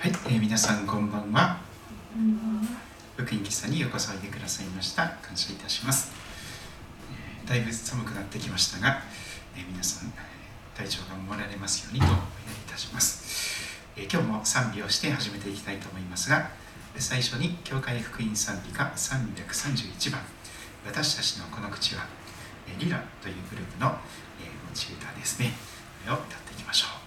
はい、えー皆さんこんばんは。福音喫茶にようこそおいでくださいました。感謝いたします。えーだいぶ寒くなってきましたが、えー皆さん体調が守られますようにとお祈りいたします。えー今日も賛美をして始めていきたいと思いますが、最初に教会福音賛美歌331番、私たちのこの口は、えーリラというグループの、えー持ち歌ですね。これを歌っていきましょう。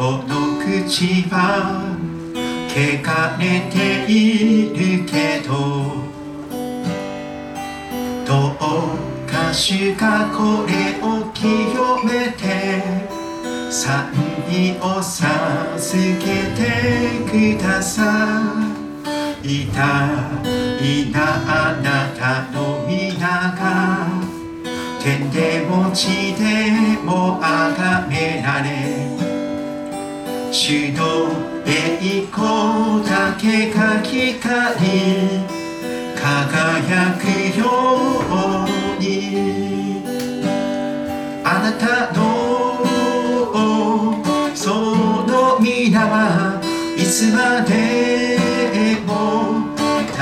この口は汚れているけどどうか主がこれを清めて賛美を授けてください。痛いなあなたの皆が天でも地でもあがめられ主の栄光だけが光り輝くように。あなたのその皆はいつまでも称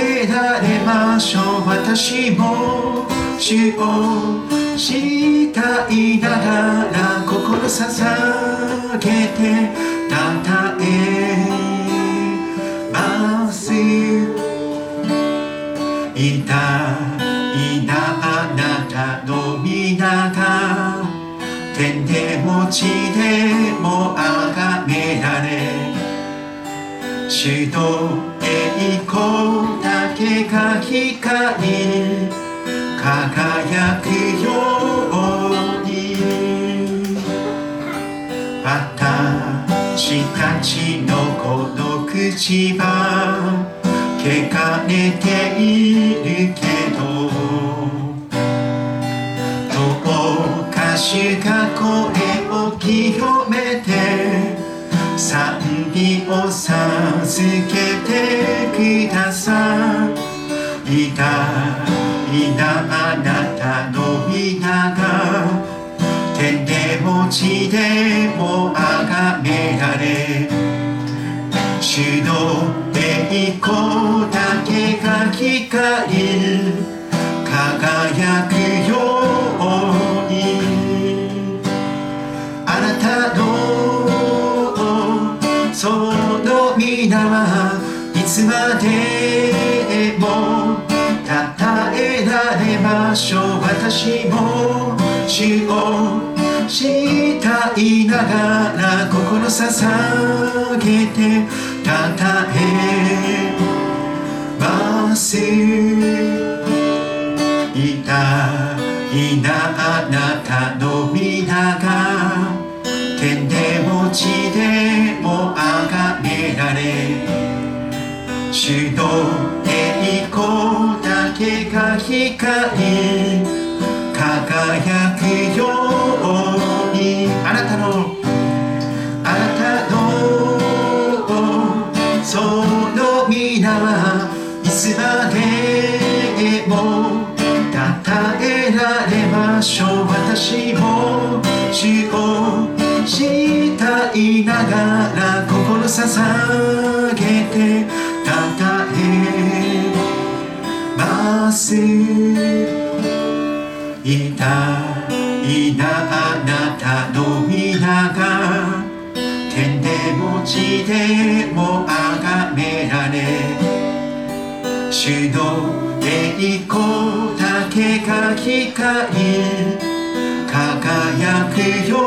えられましょう。私も主をしたいながら心捧げて称えますいたいなあなたの皆が天でも地でもあがめられ主の栄光だけが光輝くように。私たちのこの口は汚れているけどどうか主がこれを清めて賛美を授けてください。たいなあなたの皆が天でも地でもあがめられ主の栄光だけが光り輝くように。あなたのその皆はいつまで私も主をしたいながら心捧げて称えますいたいなあなたの皆が天でも地でもあがめられ主の栄光だけが光輝くようにあなたのあなたのその皆はいつまでも称えられましょう私も主をしたいながら心捧げて称えますいたいなあなたの皆が天でも地でもあがめられ主の栄光だけが光り輝くよ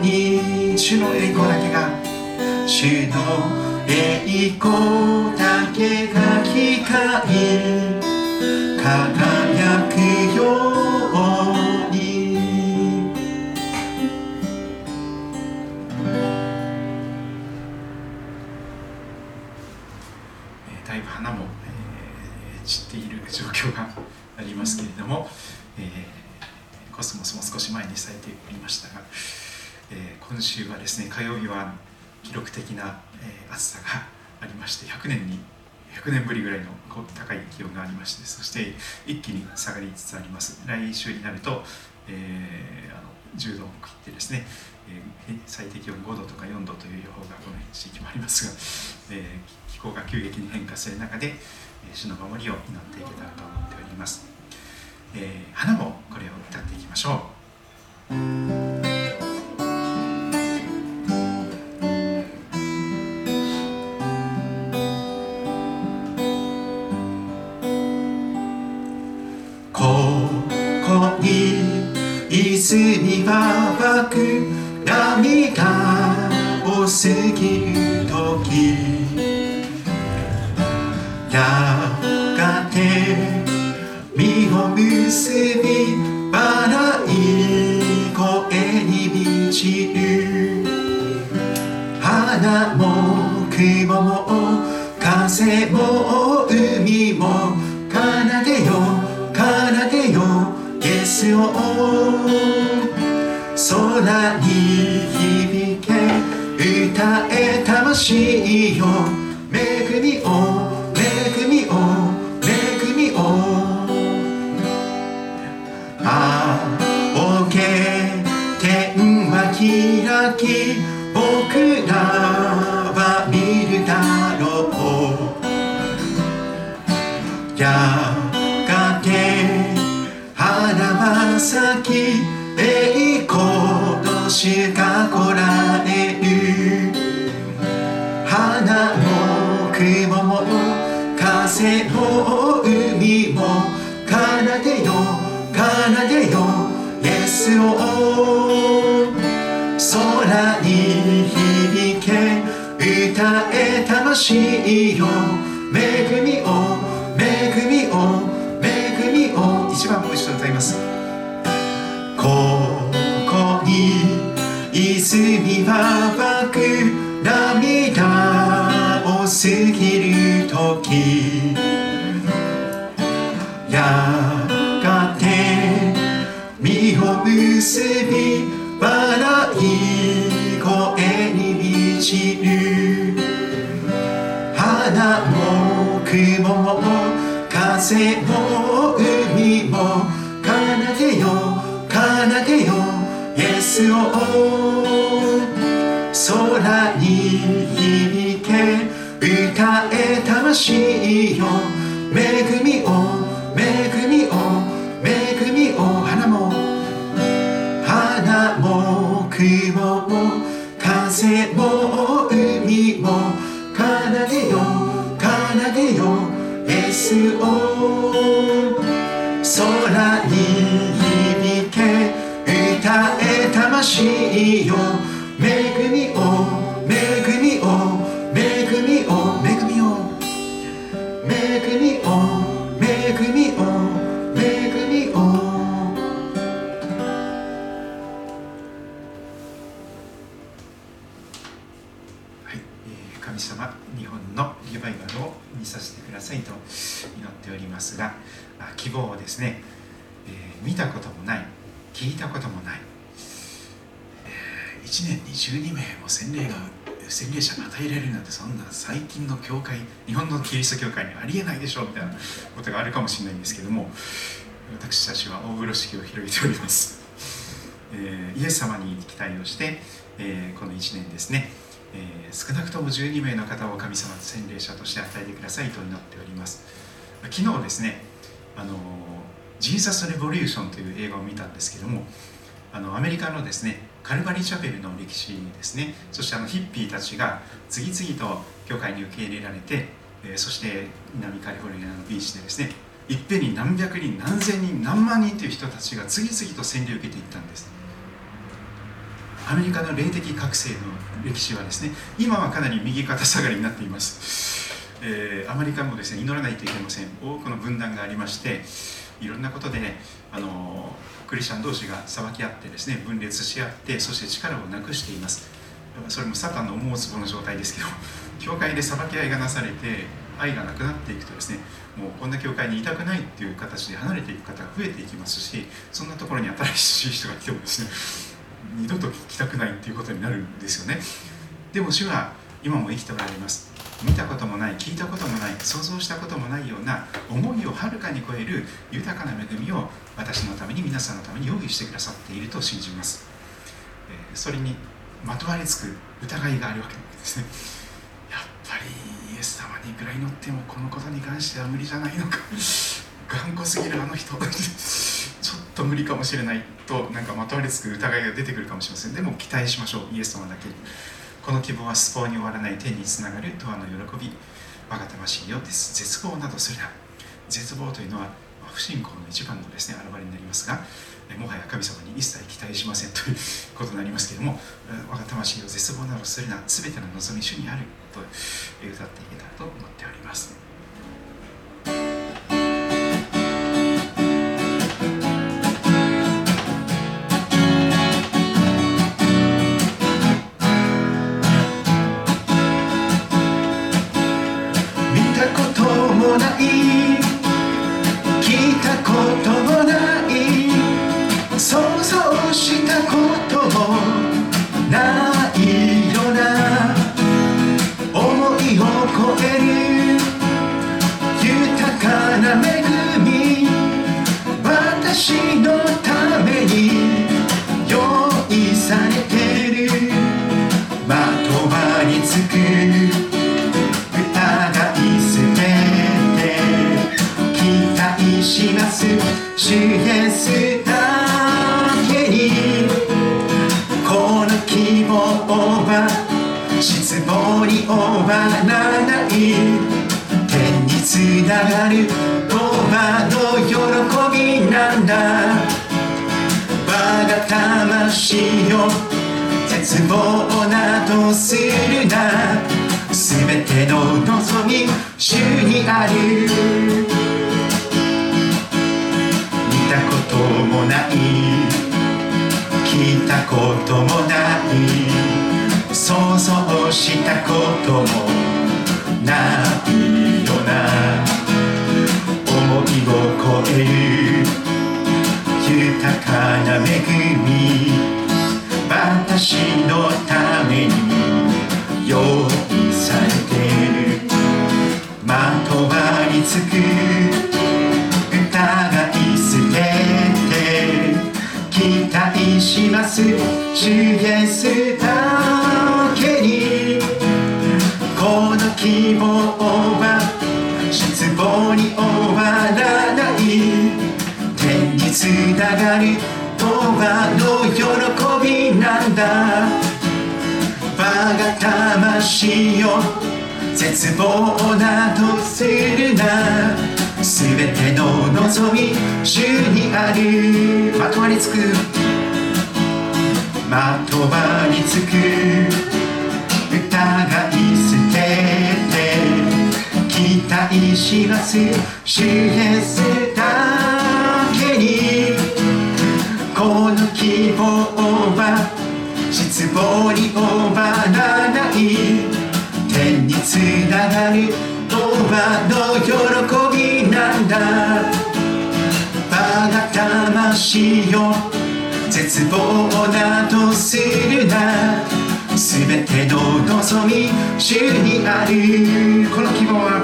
うに。主の栄光だけが主の栄光だけが光り輝週になると、えー、あの10度を切ってですね、えー、最低気温5度とか4度という予報がこの地域もありますが、えー、気候が急激に変化する中で、え主の守りを祈っていけたらと思っております、え花もこれを歌っていきましょう。にはばく涙を過ぎる時。やがて身を結び笑い声に満ちる。花も雲も風も海もスを空に響け歌え魂よ。恵みを恵みを。の主が来られる花も雲も風も海も奏でよ奏でよイエスを空に響け歌え魂よ恵みを恵みを恵みを一番もう一度歌います。泉は湧く涙を過ぎる時。やがて身を結び笑い声に満ちる。花も雲も風も海も奏でよ奏でよイエスえ魂よ。恵みを恵みを恵みを花も。花も雲も風も海も奏でよ奏でよイエスを空にたえ魂よ。恵みを聞いたこともない、え、1年に12名も洗礼が洗礼者が与えられるなんてそんな最近の教会日本のキリスト教会にありえないでしょうみたいなことがあるかもしれないんですけども私たちは大風呂敷を広げております、えー、イエス様に期待をして、えー、この1年ですね、えー、少なくとも12名の方を神様の洗礼者として与えてくださいと祈っております。昨日ですねあのジーザス・レボリューションという映画を見たんですけどもあのアメリカのですねカルバリーチャペルの歴史ですね。そしてあのヒッピーたちが次々と教会に受け入れられて、えー、そして南カリフォルニアのビーチでですねいっぺんに何百人何千人何万人という人たちが次々と洗礼を受けていったんです。アメリカの霊的覚醒の歴史はですね今はかなり右肩下がりになっています、えー、アメリカもですね祈らないといけません。多くの分断がありましていろんなことでねあのクリスチャン同士が裁き合ってですね分裂し合ってそして力をなくしています。それもサタンの思うつぼの状態ですけど 教会で裁き合いがなされて愛がなくなっていくとですねもうこんな教会にいたくないっていう形で離れていく方が増えていきますしそんなところに新しい人が来てもですね二度と来たくないっていうことになるんですよね。でも主は今も生きておられます。見たこともない聞いたこともない想像したこともないような思いをはるかに超える豊かな恵みを私のために皆さんのために用意してくださっていると信じます、えそれにまとわりつく疑いがあるわけですね。やっぱりイエス様にぐらい乗ってもこのことに関しては無理じゃないのか。頑固すぎるあの人。ちょっと無理かもしれないとなんかまとわりつく疑いが出てくるかもしれません。でも期待しましょうイエス様だけに。この希望はスポーに終わらない天につながる永遠の喜び。我が魂よです絶望などするな。絶望というのは不信仰の一番のですね現れになりますがもはや神様に一切期待しませんという ことになりますけれども我が魂を絶望などするな。全ての望み主にあると歌っていけたらと思っております。疑いすべて期待します支援すだけにこの希望は失望に終わらない。天につながる。永遠の喜びなんだ。我が魂よ絶望などするな。すべての望み主にある見たこともない聞いたこともない想像したこともないよな。思いを超える豊かな恵み。私のために。つく疑い捨てて期待します。主イエスだけにこの希望は失望に終わらない。天につながる永遠の喜びなんだ。我が魂よ絶望などするな。全ての望み主にありまとわりつく。まとわりつく。疑い捨てて。期待します。主イエスだけに。この希望は失望に終わらない。がるとはの喜びなんだ。我が魂よ絶望などするな。全ての望み主にある。この希望は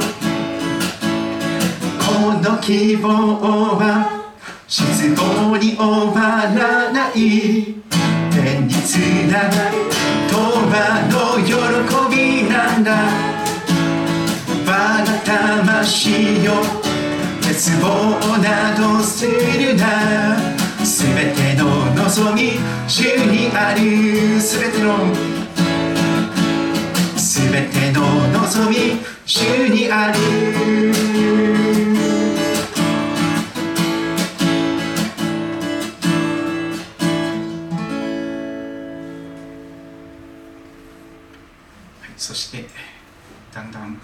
この希望は失望に終わらない。天につながる永遠の喜びなんだ。魂よ絶望などするな。す全ての望み主にある。全ての全ての望み主にある。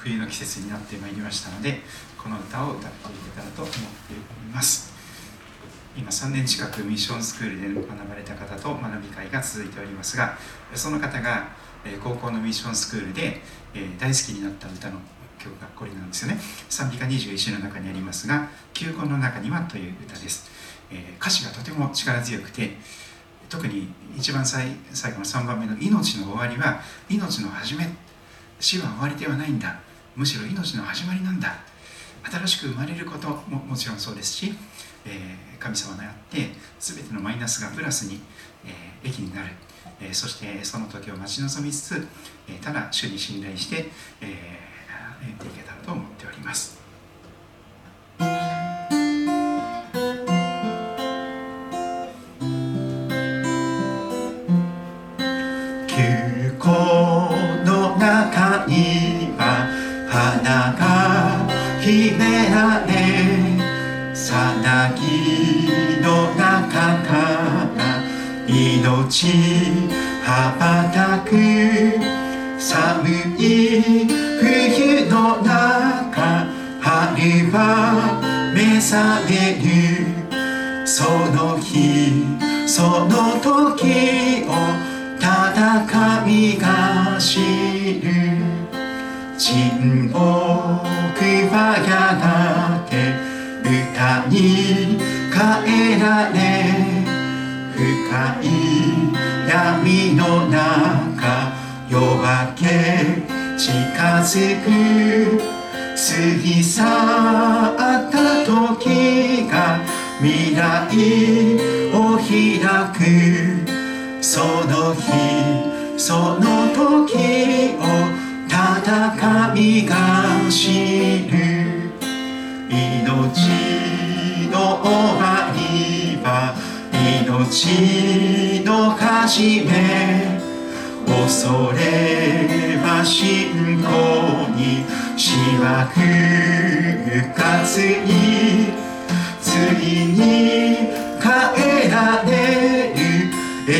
冬の季節になってまいりましたのでこの歌を歌っていけたらと思っております。今3年近くミッションスクールで学ばれた方と学び会が続いておりますがその方が高校のミッションスクールで大好きになった歌の曲がこれなんですよね。賛美歌21の中にありますが「球根の中には」という歌です。歌詞がとても力強くて特に一番最最後の3番目の「命の終わりは命の始め死は終わりではないんだむしろ命の始まりなんだ新しく生まれることももちろんそうですし、えー、神様のやって全てのマイナスがプラスに、えー、益になる、えー、そしてその時を待ち望みつつ、えただ主に信頼して、えー、やっていけたらと思っております。休校の中に花がひねられさなぎの中から命羽ばたく寒い冬の中春は目覚めるその日その時を戦いが知る沈黙はやがて歌に変えられ深い闇の中夜明け近づく過ぎ去った時が未来を開くその日その時をただ神が知る命の終わりは命の始め恐れは信仰にしわく活についに変えられる永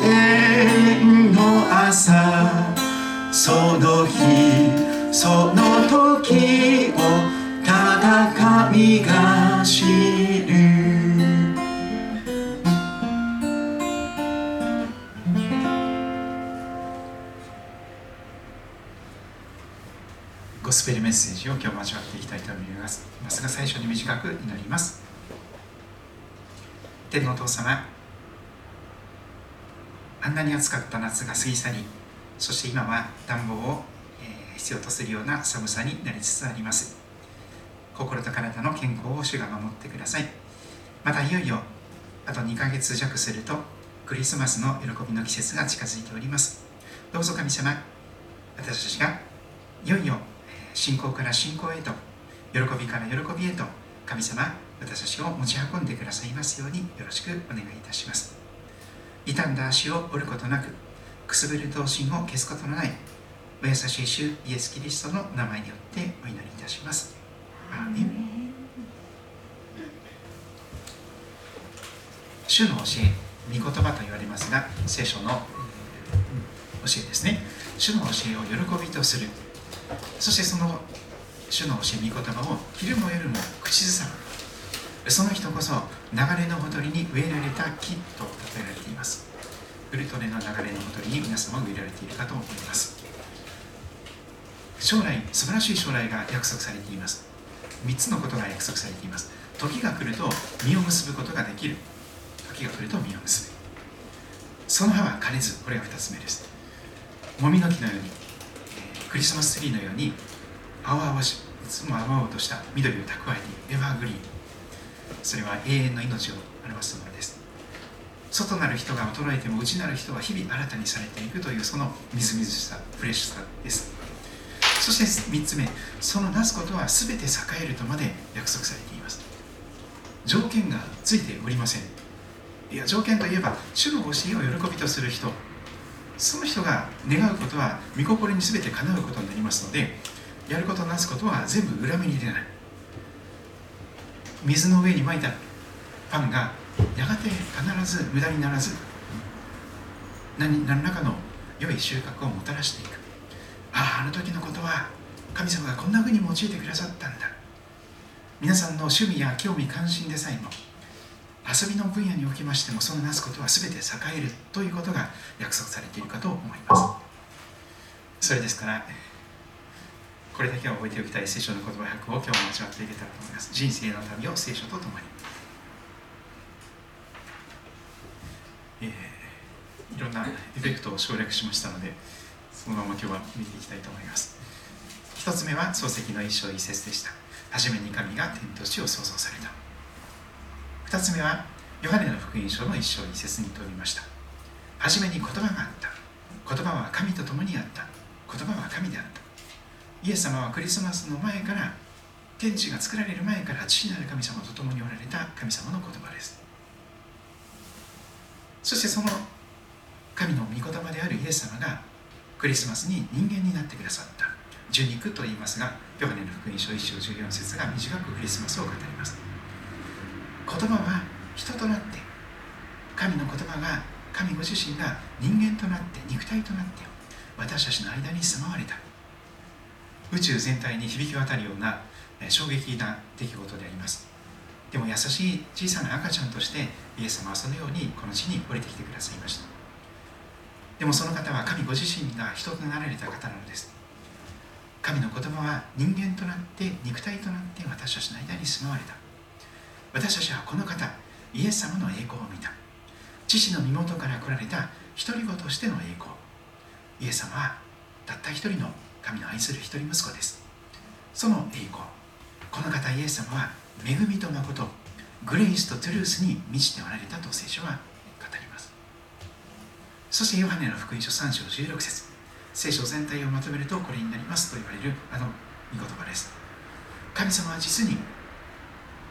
遠の朝その日その時をただ神が知る。ゴスペルメッセージを今日交わっていきたいと思います。ますが最初に短く祈ります。天のお父様あんなに暑かった夏が過ぎ去りそして今は暖房を必要とするような寒さになりつつあります。心と体の健康を主が守ってください。またいよいよあと2ヶ月弱するとクリスマスの喜びの季節が近づいております。どうぞ神様私たちがいよいよ信仰から信仰へと喜びから喜びへと神様私たちを持ち運んでくださいますようによろしくお願いいたします。傷んだ足を折ることなくくすぶる闘心を消すことのないお優しい主イエス・キリストの名前によってお祈りいたします。アーメン。主の教え御言葉と言われますが聖書の、教えですね。主の教えを喜びとする。そしてその主の教え御言葉を昼も夜も口ずさむ。その人こそ流れのほとりに植えられた木と例えられてすウルトレの流れのほとりに皆様が植えられているかと思います。将来素晴らしい将来が約束されています。3つのことが約束されています。時が来ると実を結ぶことができる。時が来ると実を結ぶ。その葉は枯れずこれが2つ目です。もみの木のようにクリスマスツリーのように青々しいつも青々とした緑を蓄えているエバーグリーン。それは永遠の命を表すものです。外なる人が衰えても内なる人は日々新たにされていくというそのみずみずしさフレッシュさです。そして3つ目そのなすことは全て栄えるとまで約束されています。条件がついておりません。いや条件といえば主の教えを喜びとする人。その人が願うことは御心に全て叶うことになりますのでやることなすことは全部裏目に出ない。水の上にまいたパンがやがて必ず無駄にならず何何らかの良い収穫をもたらしていく。あああの時のことは神様がこんなふうに用いてくださったんだ。皆さんの趣味や興味関心でさえも遊びの分野におきましてもそのなすことは全て栄えるということが約束されているかと思います。それですからこれだけは覚えておきたい聖書の言葉100を今日も味わっていけたらと思います。人生の旅を聖書とともに、えーなエフェクトを省略しましたのでそのまま今日は見ていきたいと思います。一つ目は漱石の一章一節でした。初めに神が天と地を創造された。二つ目はヨハネの福音書の一章一節に問いました。初めに言葉があった。言葉は神と共にあった。言葉は神であった。イエス様はクリスマスの前から天地が作られる前から父なる神様と共におられた神様の言葉です。そしてその神の御言葉であるイエス様がクリスマスに人間になってくださった。受肉と言いますがヨハネの福音書1章14節が短くクリスマスを語ります。言葉は人となって神の言葉が神ご自身が人間となって肉体となって私たちの間に住まわれた。宇宙全体に響き渡るような衝撃な出来事であります。でも優しい小さな赤ちゃんとしてイエス様はそのようにこの地に降りてきてくださいました。でもその方は神ご自身が人となられた方なのです。神の言葉は人間となって肉体となって私たちの間に住まわれた。私たちはこの方イエス様の栄光を見た。父の身元から来られた独り子としての栄光。イエス様はたった一人の神の愛する一人息子です。その栄光。この方イエス様は恵みと誠グレイスとトゥルースに満ちておられたと聖書は語ります。そしてヨハネの福音書3章16節。聖書全体をまとめるとこれになりますと言われるあの御言葉です。神様は実に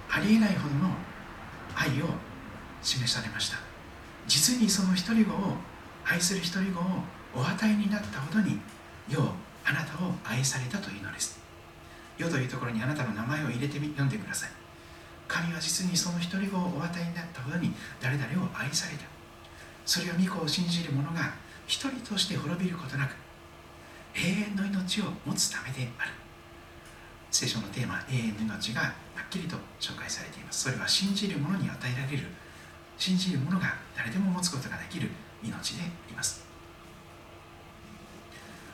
ありえないほどの愛を示されました。実にその一人子を愛する一人子をお与えになったほどに世をあなたを愛されたというのです。世というところにあなたの名前を入れてみ読んでください。神は実にその一人子をお与えになったほどに誰々を愛された。それを御子を信じる者が一人として滅びることなく永遠の命を持つためである。聖書のテーマ永遠の命がはっきりと紹介されています。それは信じる者に与えられる。信じる者が誰でも持つことができる命であります。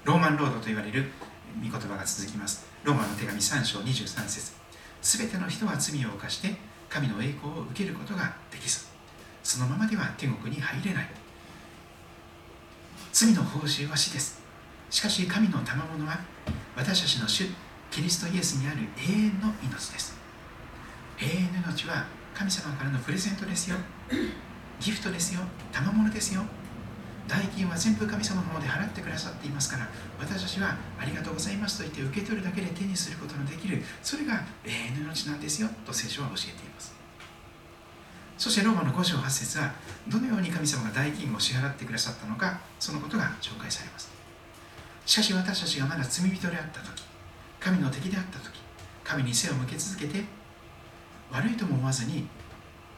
ローマンロードと言われる御言葉が続きます。ローマの手紙3章23節。すべての人は罪を犯して神の栄光を受けることができず。そのままでは天国に入れない。罪の報酬は死です。しかし神の賜物は私たちの主キリストイエスにある永遠の命です。永遠の命は神様からのプレゼントですよ。ギフトですよ。賜物ですよ。代金は全部神様の方で払ってくださっていますから私たちはありがとうございますと言って受け取るだけで手にすることのできるそれが永遠の命なんですよと聖書は教えています。そしてローマの5章8節はどのように神様が代金を支払ってくださったのかそのことが紹介されます。しかし私たちがまだ罪人であった時神の敵であった時神に背を向け続けて悪いとも思わずに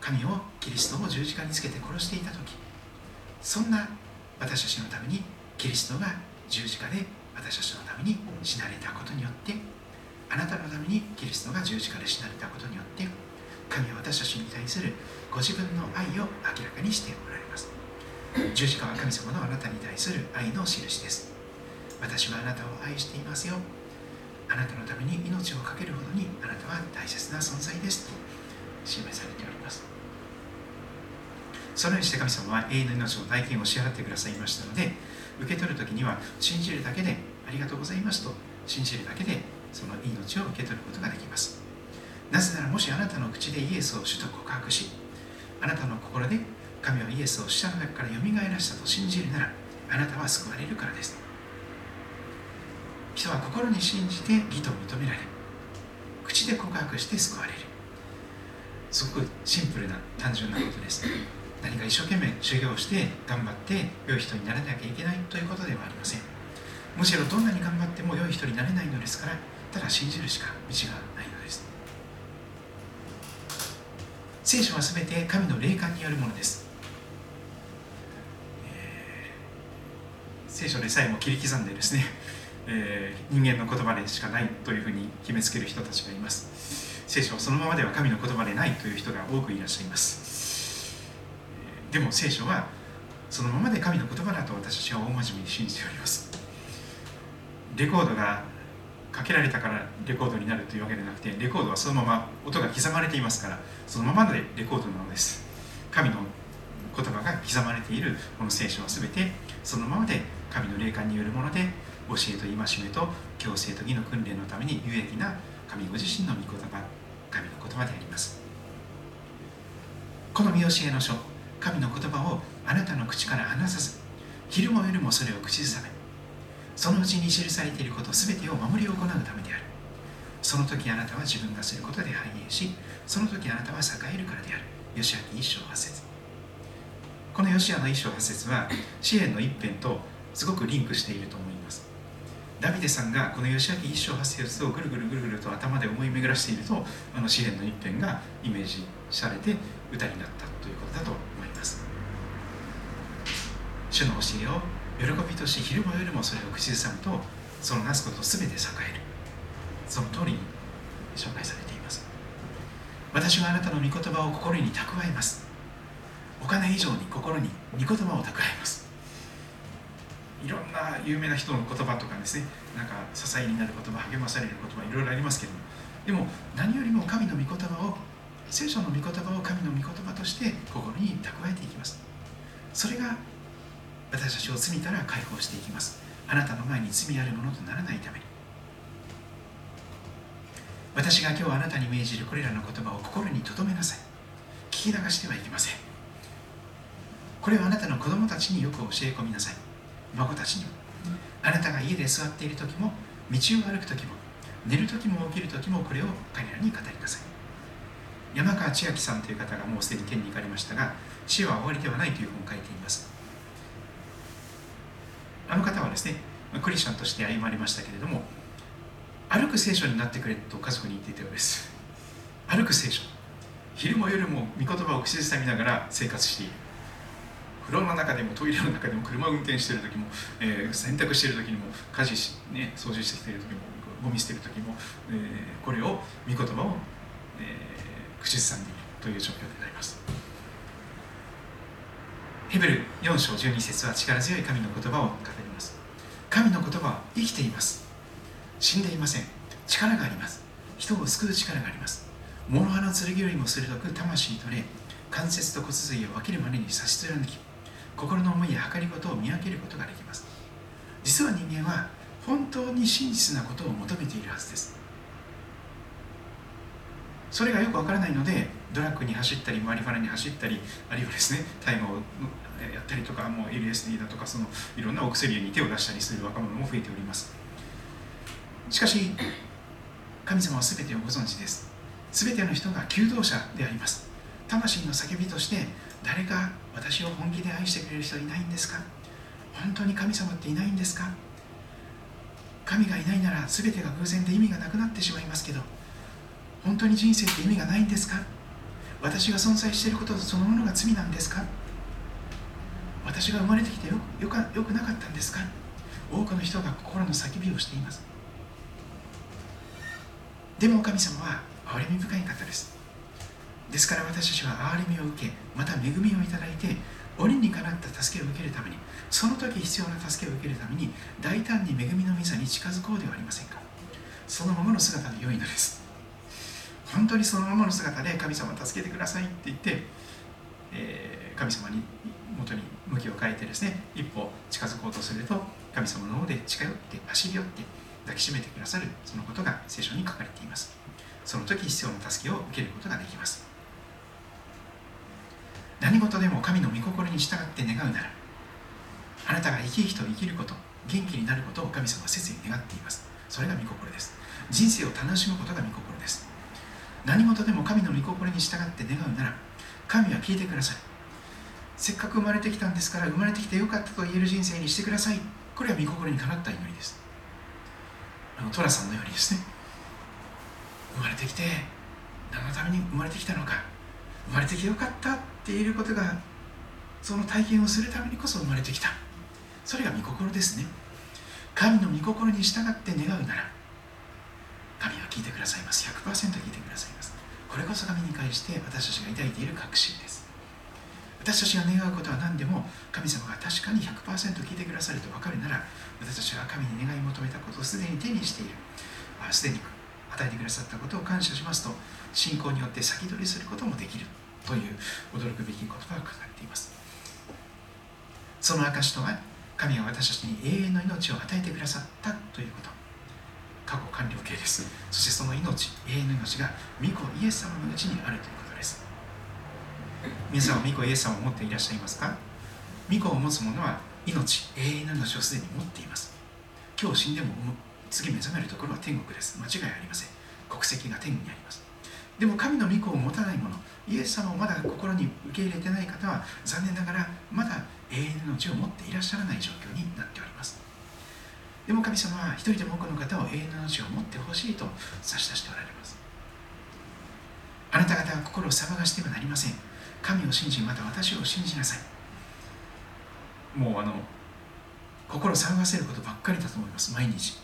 神をキリストを十字架につけて殺していた時そんな私たちのためにキリストが十字架で私たちのために死なれたことによってあなたのためにキリストが十字架で死なれたことによって神は私たちに対するご自分の愛を明らかにしておられます。十字架は神様のあなたに対する愛の印です。私はあなたを愛していますよ。あなたのために命を懸けるほどにあなたは大切な存在です。と示されております。そのようにして神様は永遠の命の代金を支払ってくださいましたので受け取る時には信じるだけでありがとうございますと信じるだけでその命を受け取ることができます。なぜならもしあなたの口でイエスを主と告白しあなたの心で神はイエスを死者の中からよみがえらしたと信じるならあなたは救われるからです。人は心に信じて義と認められ口で告白して救われる。すごくシンプルな単純なことです。何か一生懸命修行して頑張って良い人にならなきゃいけないということではありません。むしろどんなに頑張っても良い人になれないのですからただ信じるしか道がないのです。聖書は全て神の霊感によるものです、えー、聖書でさえも切り刻んでですね、えー、人間の言葉でしかないというふうに決めつける人たちがいます。聖書はそのままでは神の言葉でないという人が多くいらっしゃいます。でも聖書はそのままで神の言葉だと私たちは大真面目に信じております。レコードがかけられたからレコードになるというわけではなくてレコードはそのまま音が刻まれていますからそのままでレコードなのです。神の言葉が刻まれているこの聖書は全てそのままで神の霊感によるもので教えと戒めと強制と義の訓練のために有益な神ご自身の御言葉神の言葉であります。この見教えの書神の言葉をあなたの口から離さず昼も夜もそれを口ずさめそのうちに記されていること全てを守り行うためである。その時あなたは自分がすることで繁栄しその時あなたは栄えるからである。吉明一章八節。この吉明の一章八節は支援の一辺とすごくリンクしていると思います。ダビデさんがこの吉明一章八節をぐるぐるぐるぐると頭で思い巡らしているとあの詩篇の一辺がイメージされて歌になったということだと思います主の教えを喜びとし昼も夜もそれを口ずさむとそのなすこと全て栄える。その通りに紹介されています。私はあなたの御言葉を心に蓄えます。お金以上に心に御言葉を蓄えます。いろんな有名な人の言葉とかですね。なんか支えになる言葉励まされる言葉いろいろありますけども。でも何よりも神の御言葉を聖書の御言葉を神の御言葉として心に蓄えていきます。それが私たちを罪から解放していきます。あなたの前に罪あるものとならないために。私が今日あなたに命じるこれらの言葉を心に留めなさい。聞き流してはいけません。これはあなたの子供たちによく教え込みなさい。孫たちにも。あなたが家で座っている時も道を歩く時も寝る時も起きる時もこれを彼らに語りなさい。山川千秋さんという方がもうすでに天に行かれましたが死は終わりではないという本を書いています。あの方はですねクリスチャンとして歩まれましたけれども歩く聖書になってくれと家族に言っていたようです。歩く聖書。昼も夜も御言葉を口ずさみながら生活している。風呂の中でもトイレの中でも車を運転している時も、えー、洗濯している時にも家事し、ね、掃除してきている時もゴミ捨てる時も、えー、これを御言葉を、えー、口ずさんでいるという状況であります。ヘブル4章12節は力強い神の言葉を語ります。神の言葉は生きています。死んでいません。力があります。人を救う力があります。物葉の剣よりも鋭く魂にと霊関節と骨髄を分けるまでに差し貫き心の思いや計りごとを見分けることができます。実は人間は本当に真実なことを求めているはずです。それがよくわからないのでドラッグに走ったりマリファナに走ったりあるいはですね大麻をやったりとかもう LSD だとかそのいろんなお薬に手を出したりする若者も増えております。しかし神様は全てをご存知です。全ての人が求道者であります。魂の叫びとして誰か私を本気で愛してくれる人いないんですか？本当に神様っていないんですか？神がいないなら全てが偶然で意味がなくなってしまいますけど本当に人生って意味がないんですか？私が存在していることそのものが罪なんですか？私が生まれてきてよよかよくなかったんですか？多くの人が心の叫びをしています。でも神様は憐れみ深い方です。ですから私たちは憐れみを受けまた恵みをいただいて鬼にかなった助けを受けるためにその時必要な助けを受けるために大胆に恵みの御座に近づこうではありませんか？そのままの姿で良いのです。本当にそのままの姿で神様助けてくださいって言って、えー、神様に元に向きを変えてですね一歩近づこうとすると神様の方で近寄って走り寄って抱きしめてくださるそのことが聖書に書かれています。その時必要な助けを受けることができます。何事でも神の御心に従って願うならあなたが生き生きと生きること元気になることを神様は切に願っています。それが御心です。人生を楽しむことが御心何事でも神の御心に従って願うなら神は聞いてください。せっかく生まれてきたんですから生まれてきてよかったと言える人生にしてください。これは御心にかなった祈りです。あのトラさんのようにですね。生まれてきて何のために生まれてきたのか生まれてきてよかったって言えることがその体験をするためにこそ生まれてきた。それが御心ですね。神の御心に従って願うなら神は聞いてくださいます。100%聞いてください。これこそ神に対して私たちが抱いている確信です。私たちが願うことは何でも神様が確かに100%聞いてくださると分かるなら私たちが神に願い求めたことをすでに手にしている。すでに与えてくださったことを感謝しますと信仰によって先取りすることもできる。という驚くべき言葉が書かれています。その証とは神は私たちに永遠の命を与えてくださったということ。過去完了形です。そしてその命永遠の命が御子イエス様のうちにあるということです。皆さんは御子イエス様を持っていらっしゃいますか？御子を持つ者は命永遠の命をすでに持っています。今日死んでも次目覚めるところは天国です。間違いありません。国籍が天にあります。でも神の御子を持たない者イエス様をまだ心に受け入れてない方は残念ながらまだ永遠の命を持っていらっしゃらない状況になっております。でも神様は一人でも多くの方を永遠の命を持ってほしいと差し出しておられます。あなた方は心を騒がしてはなりません。神を信じまた私を信じなさい。もうあの心を騒がせることばっかりだと思います。毎日。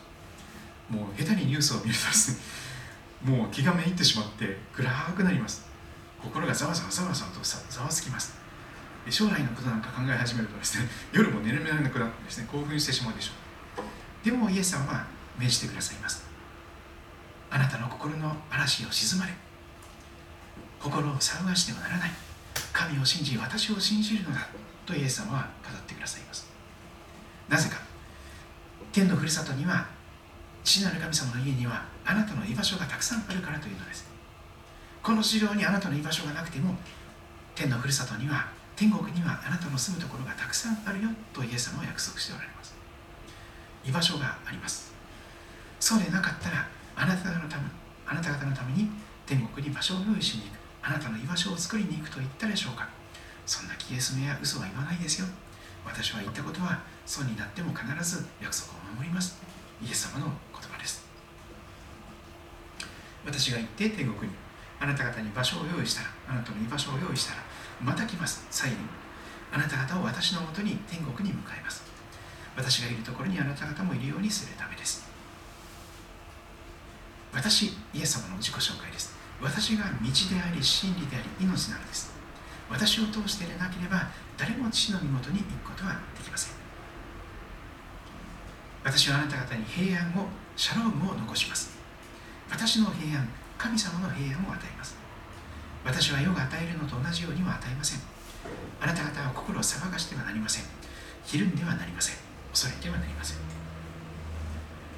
もう下手にニュースを見るとです。ねもう気がめいってしまって暗くなります。心がざわざわざわざわとざわつきます。将来のことなんか考え始めるとですね夜も寝れなくなってですね興奮してしまうでしょう。でもイエス様は命じてくださいます。あなたの心の嵐を静まれ。心を騒がしてはならない。神を信じ私を信じるのだ。とイエス様は語ってくださいます。なぜか。天のふるさとには父なる神様の家にはあなたの居場所がたくさんあるからというのです。この地上にあなたの居場所がなくても天のふるさとには天国にはあなたの住むところがたくさんあるよとイエス様は約束しておられます。居場所があります。そうでなかったらあなた方のためあなた方のために天国に場所を用意しに行く。あなたの居場所を作りに行くと言ったでしょうか。そんな気休めや嘘は言わないですよ。私は言ったことはそうになっても必ず約束を守ります。イエス様の言葉です。私が行って天国にあなた方に場所を用意したらあなたの居場所を用意したらまた来ます。再にあなた方を私のもとに天国に向かいます。私がいるところにあなた方もいるようにするためです。私イエス様の自己紹介です。私が道であり真理であり命なのです。私を通してでなければ誰も父の身元に行くことはできません。私はあなた方に平安をシャロームを残します。私の平安神様の平安を与えます。私は世が与えるのと同じようには与えません。あなた方は心を騒がしてはなりません。ひるんではなりません。恐れてはなりません。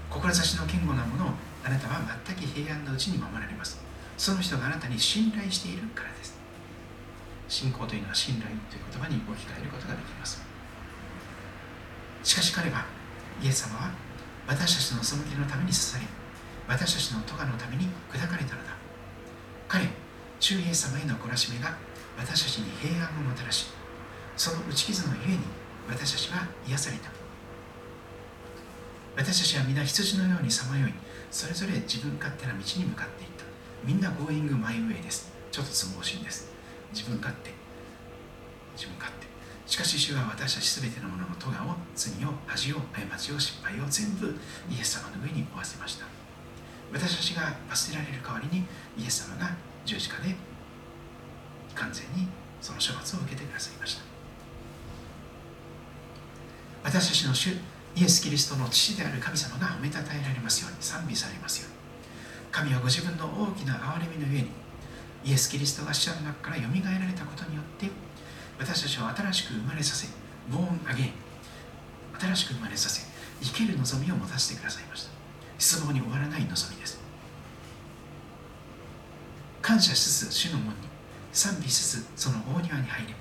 志の堅固なものをあなたは全く平安のうちに守られます。その人があなたに信頼しているからです。信仰というのは信頼という言葉に置き換えることができます。しかし彼はイエス様は私たちの背きのために捧げ私たちの咎のために砕かれたのだ。彼主イエス様への懲らしめが私たちに平安をもたらしその打ち傷のゆえに私たちは癒された。私たちは皆羊のようにさまよいそれぞれ自分勝手な道に向かっていった。みんなゴーイングマイウェイです。ちょっとつもしいんです。自分勝手。自分勝手。しかし主は私たち全てのものの咎を罪を恥を過ちを失敗を全部イエス様の上に負わせました。私たちが罰せられる代わりにイエス様が十字架で完全にその処罰を受けてくださいました。私たちの主イエス・キリストの父である神様が褒めたたえられますように賛美されますように。神はご自分の大きな憐れみの上にイエス・キリストが死者の中からよみがえられたことによって私たちを新しく生まれさせボーンアゲイン新しく生まれさせ生ける望みを持たせてくださいました。失望に終わらない望みです。感謝しつつ主の門に賛美しつつその大庭に入れ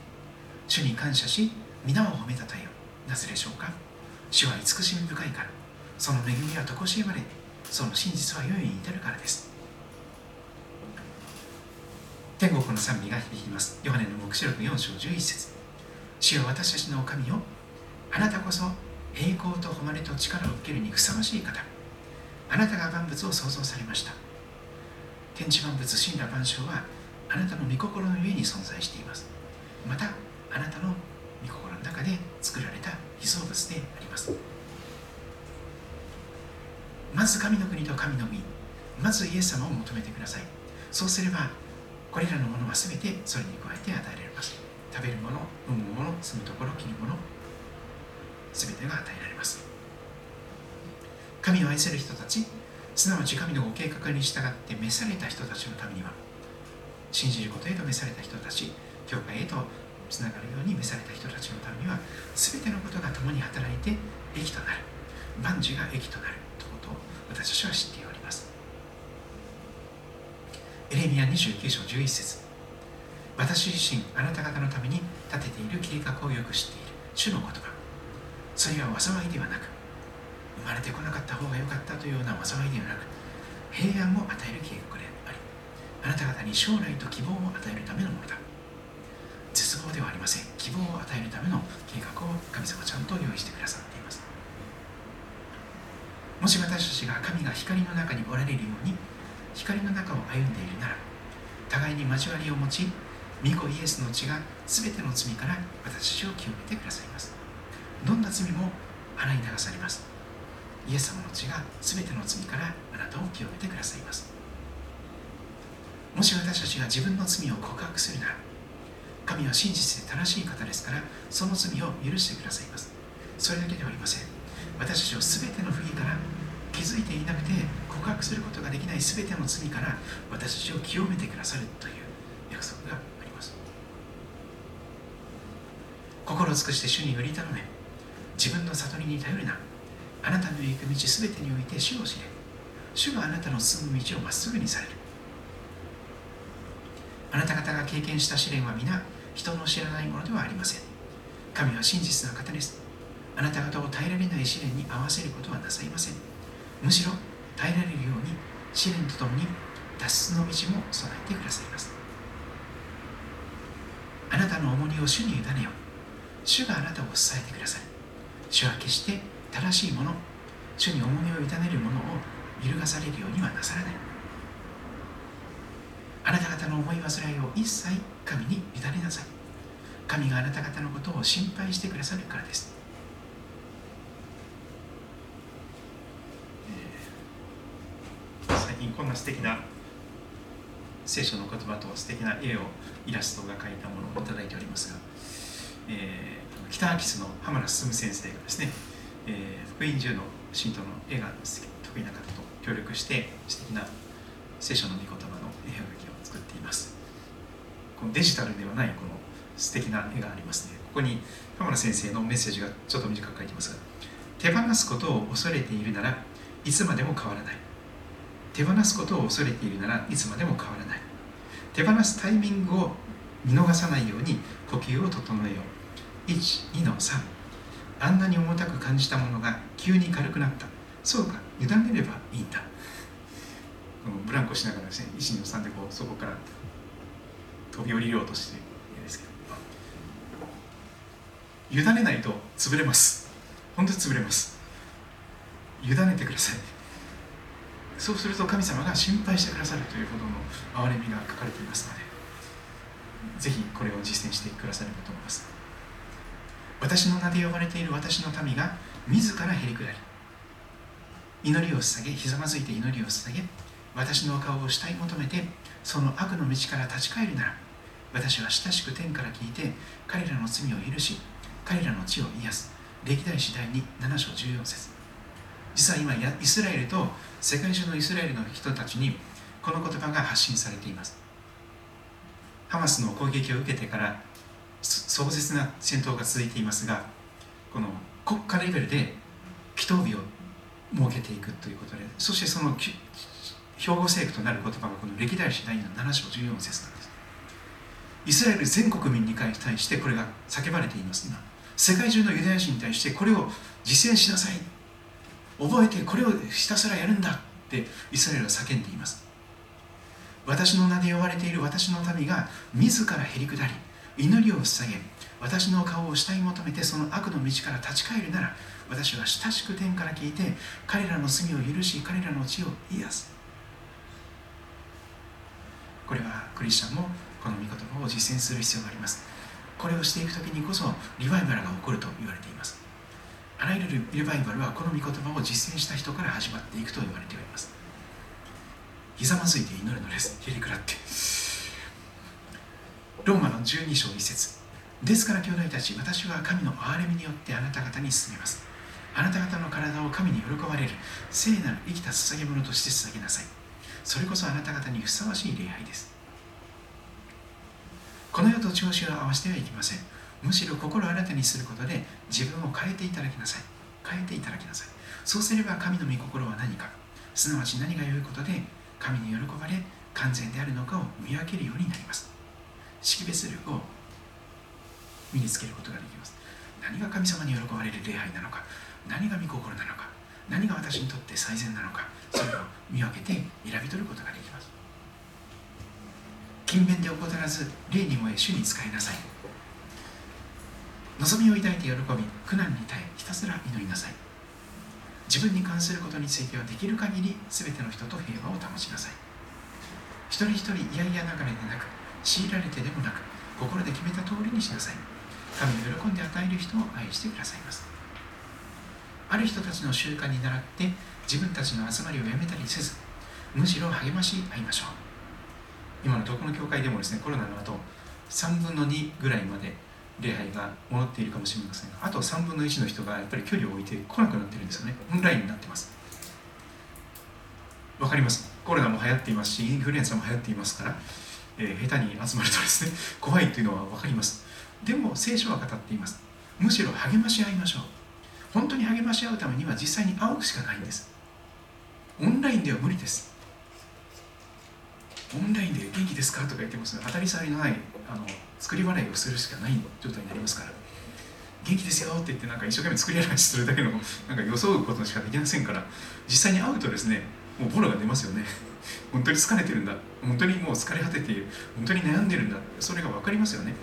主に感謝し皆を褒めたたえよう。なぜでしょうか？主は慈しみ深いから。その恵みは常しえまれその真実は良いに至るからです。天国の賛美が響きます。ヨハネの黙示録4章11節。主よ私たちの神よ。あなたこそ栄光と誉れと力を受けるにふさわしい方。あなたが万物を創造されました。天地万物神羅万象はあなたの御心の上に存在しています。またあなたの御心の中で作られた被造物でます。まず神の国と神の身まずイエス様を求めてください。そうすればこれらのものは全てそれに加えて与えられます。食べるもの飲むもの住むところ着るもの全てが与えられます。神を愛する人たちすなわち神のご計画に従って召された人たちのためには信じることへと召された人たち教会へとつながるように召された人たちのためには全てのことが共に働いて益となる。万事が益となるということを私たちは知っております。エレミア29章11節。私自身あなた方のために立てている計画をよく知っている。主の言葉。それは災いではなく生まれてこなかった方が良かったというような災いではなく平安を与える計画でありあなた方に将来と希望を与えるためのものだ。絶望ではありません。希望を与えるための計画を神様ちゃんと用意してくださっています。もし私たちが神が光の中におられるように光の中を歩んでいるなら互いに交わりを持ち御子イエスの血が全ての罪から私たちを清めてくださいます。どんな罪も洗い流されます。イエス様の血が全ての罪からあなたを清めてくださいます。もし私たちが自分の罪を告白するなら神は真実で正しい方ですからその罪を許してくださいます。それだけではありません。私たちを全ての不義から気づいていなくて告白することができない全ての罪から私たちを清めてくださるという約束があります。心を尽くして主により頼め。自分の悟りに頼るな。あなたの行く道すべてにおいて主を知れ。主があなたの進む道をまっすぐにされる。あなた方が経験した試練は皆人の知らないものではありません。神は真実な方です。あなた方を耐えられない試練に合わせることはなさいません。むしろ耐えられるように試練とともに脱出の道も備えてくださいます。あなたの重荷を主に委ねよ主があなたを支えてくださる。主は決して正しいもの主に重荷を委ねるものを揺るがされるようにはなさらない。あなた方の思い煩いを一切神に委ねなさい。神があなた方のことを心配してくださるからです。最近こんな素敵な聖書の言葉と素敵な絵をイラストが描いたものをいただいておりますが、えー、北アキスの浜田進先生がですね、えー、福音中の信徒の絵が得意な方と協力して素敵な聖書の御言葉作っています。このデジタルではないこの素敵な絵がありますね。ここに浜田先生のメッセージがちょっと短く書いてますが手放すことを恐れているならいつまでも変わらない。手放すことを恐れているならいつまでも変わらない。手放すタイミングを見逃さないように呼吸を整えよう。12の3あんなに重たく感じたものが急に軽くなった。そうか委ねればいいんだ。ブランコしながらですね1の3でこうそこから飛び降りようとしているんですけど。委ねないと潰れます。本当に潰れます。委ねてください。そうすると神様が心配してくださるというほどの憐れみが書かれていますのでぜひこれを実践してくださればと思います。私の名で呼ばれている私の民が自らへりくだり祈りを捧げひざまずいて祈りを捧げ私の顔を慕い求めてその悪の道から立ち返るなら私は親しく天から聞いて彼らの罪を許し彼らの地を癒す。歴代史第に7章14節。実は今イスラエルと世界中のイスラエルの人たちにこの言葉が発信されています。ハマスの攻撃を受けてから壮絶な戦闘が続いていますがこの国家レベルで祈祷日を設けていくということでそしてその標語聖句となる言葉がこの歴代史第の7章14節なんです。イスラエル全国民に対してこれが叫ばれています。今世界中のユダヤ人に対してこれを実践しなさい。覚えてこれをひたすらやるんだってイスラエルは叫んでいます。私の名で呼ばれている私の民が自らへりくだり祈りを捧げ私の顔を慕い求めてその悪の道から立ち返るなら私は親しく天から聞いて彼らの罪を許し彼らの血を癒す。これはクリスチャンもこの御言葉を実践する必要があります。これをしていく時にこそリバイバルが起こると言われています。あらゆるリバイバルはこの御言葉を実践した人から始まっていくと言われております。ひざまずいて祈るのです。へりくらって。ローマの12章1節。ですから兄弟たち私は神の憐れみによってあなた方に進めます。あなた方の体を神に喜ばれる。聖なる生きた捧げ物として捧げなさい。それこそあなた方にふさわしい礼拝です。この世と調子を合わせてはいけません。むしろ心を新たにすることで自分を変えていただきなさい。変えていただきなさい。そうすれば神の御心は何かすなわち何が良いことで神に喜ばれ完全であるのかを見分けるようになります。識別力を身につけることができます。何が神様に喜ばれる礼拝なのか何が御心なのか何が私にとって最善なのかそれを見分けて選び取ることができます。勤勉で怠らず霊に燃え主に使いなさい。望みを抱いて喜び苦難に耐えひたすら祈りなさい。自分に関することについてはできる限り全ての人と平和を保ちなさい。一人一人嫌々ながらでなく強いられてでもなく心で決めた通りにしなさい。神を喜んで与える人を愛してくださいます。ある人たちの習慣に倣って自分たちの集まりをやめたりせずむしろ励まし合いましょう。今のどこの教会でもですねコロナの後3分の2ぐらいまで礼拝が戻っているかもしれませんがあと3分の1の人がやっぱり距離を置いて来なくなってるんですよね。オンラインになってます。わかります？コロナも流行っていますしインフルエンザも流行っていますから、えー、下手に集まるとですね 怖いっていうのは分かります。でも聖書は語っています。むしろ励まし合いましょう。本当に励まし合うためには実際に会うしかないんです。オンラインでは無理です。オンラインで元気ですかとか言ってますが当たり障りのないあの作り笑いをするしかない状態になりますから。元気ですよって言ってなんか一生懸命作り笑いするだけのなんか装うことしかできませんから。実際に会うとですねもうボロが出ますよね。本当に疲れてるんだ。本当にもう疲れ果てている。本当に悩んでるんだ。それが分かりますよね。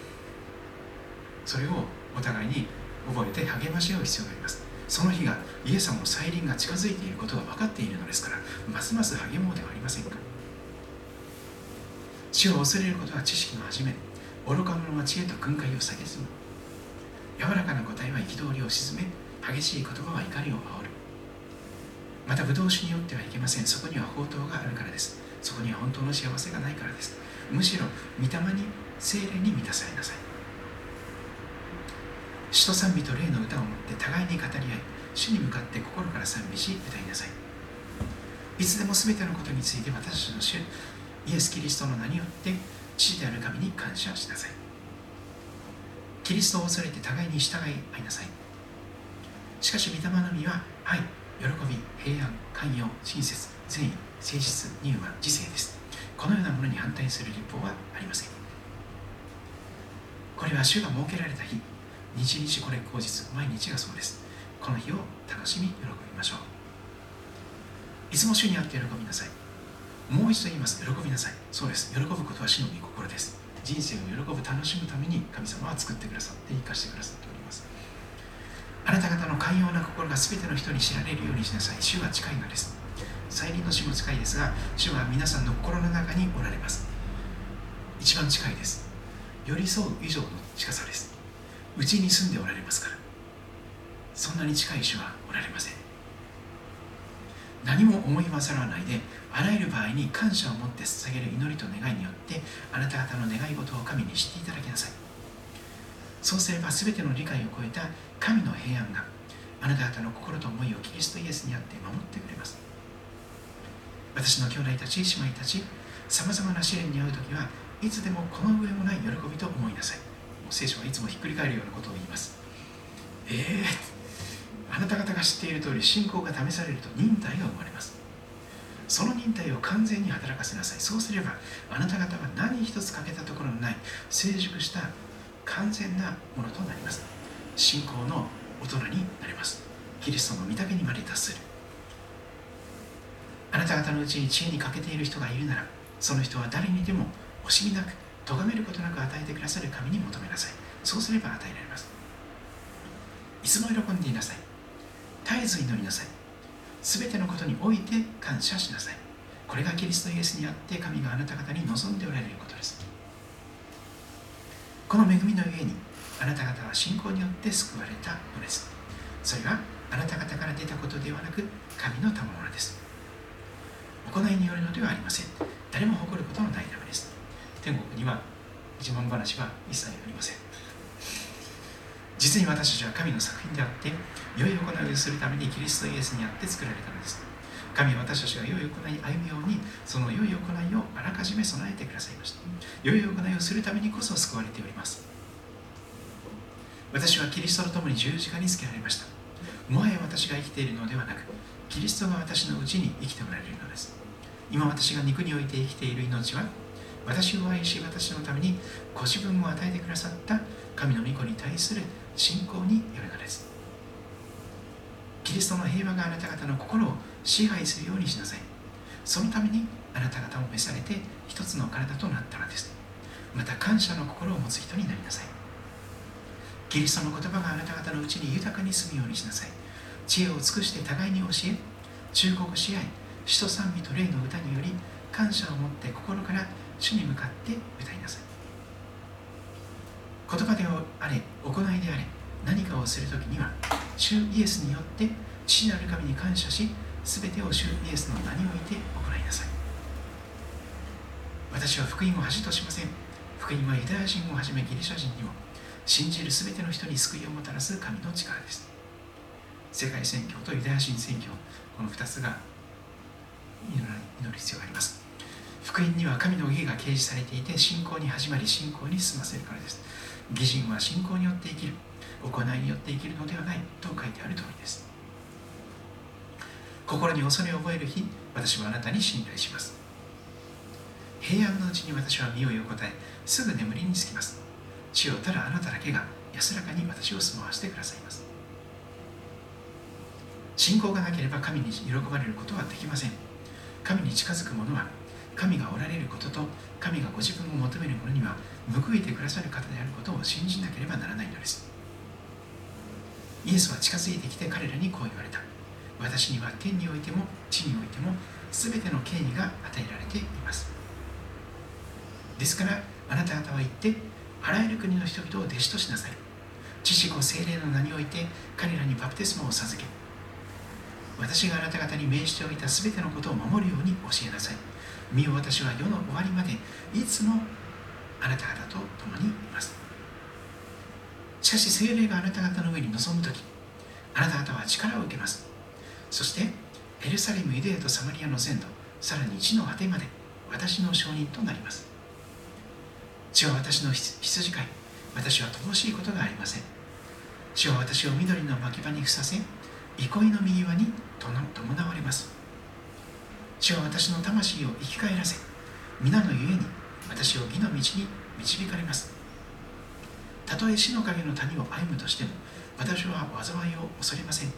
それをお互いに覚えて励まし合う必要があります。その日がイエス様の再臨が近づいていることが分かっているのですからますます励もうではありませんか？死を恐れることは知識の始め愚か者は知恵と訓戒を下げずむ柔らかな答えは憤りを鎮め激しい言葉は怒りを煽る。また葡萄酒によってはいけません。そこには宝刀があるからです。そこには本当の幸せがないからです。むしろ御霊に精霊に満たされなさい。詩と賛美と霊の歌を持って互いに語り合い主に向かって心から賛美し歌いなさいいつでも全てのことについて私たちの主イエス・キリストの名によって父である神に感謝しなさいキリストを恐れて互いに従い合いなさいしかし御霊の実は愛喜び平安寛容親切善意誠実乳和自制ですこのようなものに反対する立法はありません。これは主が設けられた日日々これ口実毎日がそうです。この日を楽しみ喜びましょう。いつも主にあって喜びなさい。もう一度言います喜びなさい。そうです。喜ぶことは主の御心です。人生を喜ぶ楽しむために神様は作ってくださって生かしてくださっております。あなた方の寛容な心が全ての人に知られるようにしなさい。主は近いのです。再臨の死も近いですが主は皆さんの心の中におられます。一番近いです。寄り添う以上の近さです。うちに住んでおられますから。そんなに近い主はおられません。何も思い煩わないであらゆる場合に感謝を持って捧げる祈りと願いによってあなた方の願い事を神に知っていただきなさい。そうすれば全ての理解を超えた神の平安があなた方の心と思いをキリストイエスにあって守ってくれます。私の兄弟たち姉妹たちさまざまな試練に遭う時はいつでもこの上もない喜びと思いなさい。聖書はいつもひっくり返るようなことを言います。ええーあなた方が知っている通り信仰が試されると忍耐が生まれます。その忍耐を完全に働かせなさい。そうすればあなた方は何一つ欠けたところのない成熟した完全なものとなります。信仰の大人になります。キリストの御岳にまで達する。あなた方のうちに知恵に欠けている人がいるならその人は誰にでも惜しみなく咎めることなく与えてくださる神に求めなさい。そうすれば与えられます。いつも喜んでいなさい。絶えず祈りなさい。全てのことにおいて感謝しなさい。これがキリストイエスにあって神があなた方に望んでおられることです。この恵みのゆえにあなた方は信仰によって救われたのです。それはあなた方から出たことではなく神の賜物です。行いによるのではありません。誰も誇ることのないためです。天国には自慢話は一切ありません。実に私たちは神の作品であって良い行いをするためにキリストイエスにあって作られたのです。神は私たちが良い行い歩むようにその良い行いをあらかじめ備えてくださいました。良い行いをするためにこそ救われております。私はキリストと共に十字架につけられました。もはや私が生きているのではなくキリストが私のうちに生きておられるのです。今私が肉において生きている命は私を愛し私のためにご自分を与えてくださった神の御子に対する信仰によるのです。キリストの平和があなた方の心を支配するようにしなさい。そのためにあなた方を召されて一つの体となったのです。また感謝の心を持つ人になりなさい。キリストの言葉があなた方のうちに豊かに住むようにしなさい。知恵を尽くして互いに教え忠告し合い使徒賛美と霊の歌により感謝を持って心から主に向かって歌いなさい。言葉であれ行いであれ何かをするときには主イエスによって父なる神に感謝し全てを主イエスの名において行いなさい。私は福音を恥としません。福音はユダヤ人をはじめギリシャ人にも信じる全ての人に救いをもたらす神の力です。世界宣教とユダヤ人宣教この2つが祈る必要があります。福音には神の義が掲示されていて信仰に始まり信仰に進ませるからです。義人は信仰によって生きる。行いによって生きるのではない。と書いてある通りです。心に恐れを覚える日私はあなたに信頼します。平安のうちに私は身を横たえすぐ眠りにつきます。主よただあなただけが安らかに私を住まわせてくださいます。信仰がなければ神に喜ばれることはできません。神に近づく者は神がおられることと神がご自分を求める者には報いてくださる方であることを信じなければならないのです。イエスは近づいてきて彼らにこう言われた。私には天においても地においても全ての権威が与えられています。ですからあなた方は言ってあらゆる国の人々を弟子としなさい。父子精霊の名において彼らにバプテスマを授け私があなた方に命じておいた全てのことを守るように教えなさい。見よ私は世の終わりまでいつもあなた方と共にいます。しかし精霊があなた方の上に臨む時あなた方は力を受けます。そしてエルサレムユデヤとサマリアの全土さらに地の果てまで私の証人となります。主は私の羊飼い私は乏しいことがありません。主は私を緑の牧場にふさせ憩いの右輪に伴われます。主は私の魂を生き返らせ皆のゆえに私を義の道に導かれます。たとえ死の影の谷を歩むとしても私は災いを恐れません。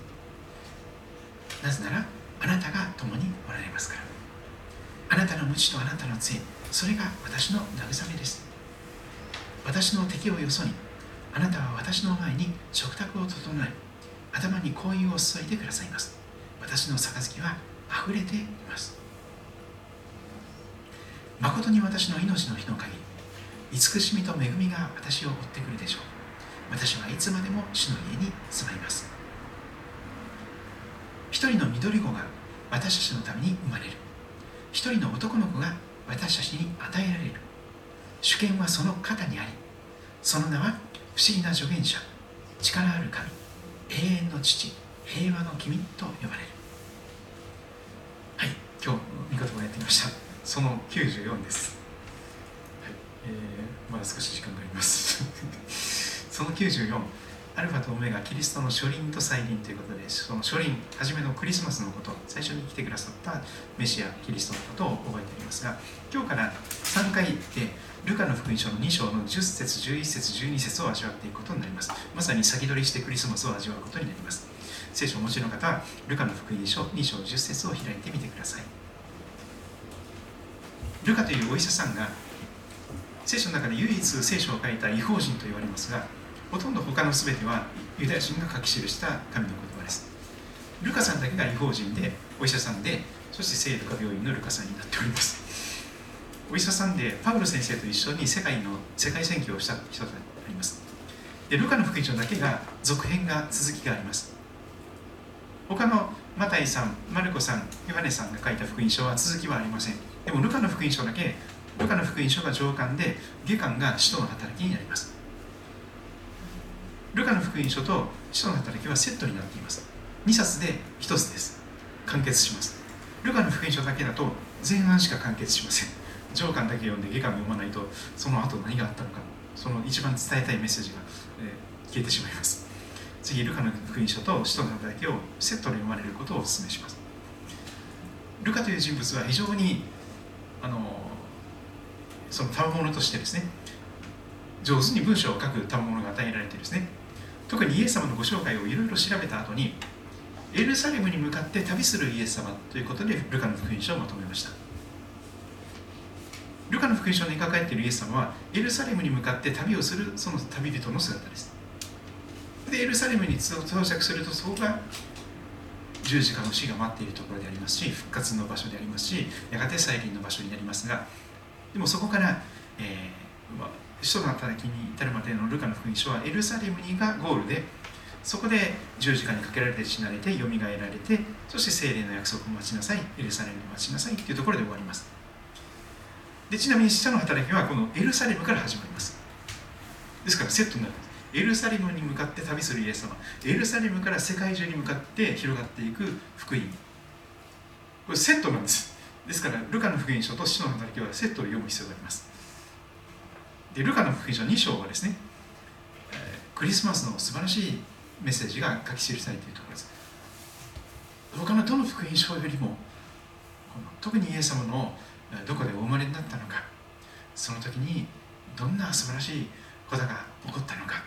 なぜならあなたが共におられますから。あなたの無知とあなたの杖それが私の慰めです。私の敵をよそにあなたは私の前に食卓を整え頭に香油を注いでくださいます。私の杯は溢れています。誠に私の命の日の限り慈しみと恵みが私を追ってくるでしょう。私はいつまでも主の家に住まいます。一人の緑子が私たちのために生まれる。一人の男の子が私たちに与えられる。主権はその肩にありその名は不思議な助言者力ある神永遠の父平和の君と呼ばれる。今日見言葉をやってみました。その94です。はい、えー、まだ少し時間があります。その94アルファとオメガキリストの初輪と再臨ということでその初輪初めのクリスマスのこと最初に来てくださったメシアキリストのことを覚えておりますが今日から3回でルカの福音書の2章の10節11節12節を味わっていくことになります。まさに先取りしてクリスマスを味わうことになります。聖書をお持ちの方はルカの福音書2章10節を開いてみてください。ルカというお医者さんが聖書の中で唯一聖書を書いた違法人と言われますがほとんど他の全てはユダヤ人が書き記した神の言葉です。ルカさんだけが違法人でお医者さんでそして聖ルカ病院のルカさんになっております。お医者さんでパウロ先生と一緒に世界の世界宣教をした人があります。でルカの福音書だけが続編が続きがあります。他のマタイさん、マルコさん、ヨハネさんが書いた福音書は続きはありません。でもルカの福音書だけルカの福音書が上巻で下巻が使徒の働きになります。ルカの福音書と使徒の働きはセットになっています。2冊で1つです。完結します。ルカの福音書だけだと前半しか完結しません。上巻だけ読んで下巻読まないとその後何があったのかその一番伝えたいメッセージが、えー、消えてしまいます。次ルカの福音書と使徒の働きをセットで読まれることをお勧めします。ルカという人物は非常にあのその賜物としてですね上手に文章を書く賜物が与えられてですね特にイエス様のご紹介をいろいろ調べた後にエルサレムに向かって旅するイエス様ということでルカの福音書をまとめました。ルカの福音書に描かれているイエス様はエルサレムに向かって旅をするその旅人の姿です。でエルサレムに到着するとそこが十字架の死が待っているところでありますし復活の場所でありますしやがて再臨の場所になりますがでもそこから、えーまあ、使徒の働きに至るまでのルカの福音書はエルサレムにがゴールでそこで十字架にかけられて死なれてよみがえられてそして聖霊の約束を待ちなさいエルサレムに待ちなさいというところで終わります。でちなみに死者の働きはこのエルサレムから始まります。ですからセットになるんです。エルサレムに向かって旅するイエス様。エルサレムから世界中に向かって広がっていく福音。これセットなんです。ですからルカの福音書と死の働きはセットで読む必要があります。でルカの福音書2章はですね、クリスマスの素晴らしいメッセージが書き記されているところです。他のどの福音書よりも特にイエス様のどこでお生まれになったのか。その時にどんな素晴らしいことが起こったのか。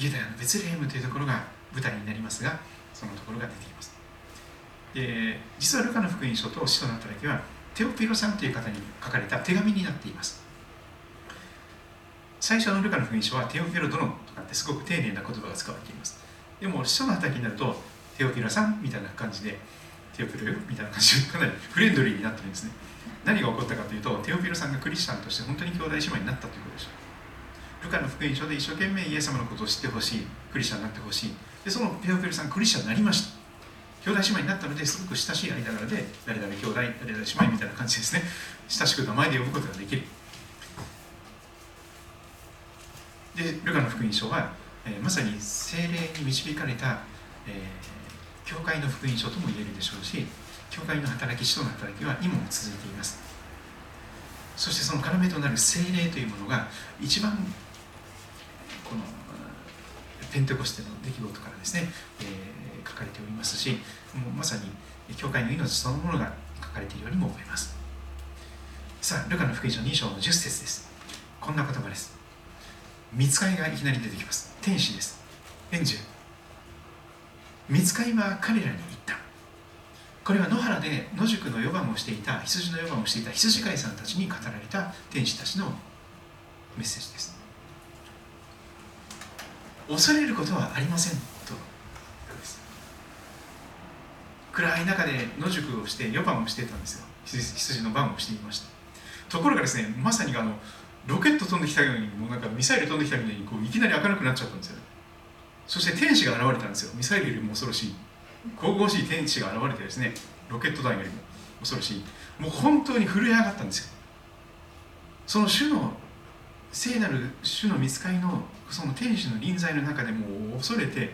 ユダヤのベツレヘムというところが舞台になりますがそのところが出ています。で実はルカの福音書と使徒の働きはテオピロさんという方に書かれた手紙になっています。最初のルカの福音書はテオピロ殿とかってすごく丁寧な言葉が使われています。でも使徒の働きになるとテオピロさんみたいな感じでテオピロよみたいな感じでかなりフレンドリーになってるんですね。何が起こったかというとテオピロさんがクリスチャンとして本当に兄弟姉妹になったということでしょう。ルカの福音書で一生懸命イエス様のことを知ってほしいクリスチャンになってほしい。でそのテオピロさんクリスチャンになりました。兄弟姉妹になったのですごく親しい間柄で誰々兄弟誰々姉妹みたいな感じですね。親しく名前で呼ぶことができる。でルカの福音書は、えー、まさに精霊に導かれた、えー、教会の福音書とも言えるでしょうし教会の働き使徒の働きは今も続いています。そしてその要となる精霊というものが一番ペンテコステの出来事からですね、えー、書かれておりますしもうまさに教会の命そのものが書かれているようにも思います。さあルカの福音書2章の10節です。こんな言葉です。見つかいがいきなり出てきます。天使です。エンジェル。見つかいは彼らに言った。これは野原で野宿の予番をしていた羊の予番をしていた羊飼いさんたちに語られた天使たちのメッセージです。恐れることはありませんと。暗い中で野宿をして予番をしてたんですよ。羊の番をしていました。ところがですねまさにあのロケット飛んできたようにもうなんかミサイル飛んできたみたいにこういきなり明るくなっちゃったんですよ。そして天使が現れたんですよ。ミサイルよりも恐ろしい。神々しい天使が現れてですねロケット弾よりも恐ろしい。もう本当に震え上がったんですよ。その主の聖なる主の見つかりのその天使の臨在の中でもう恐れて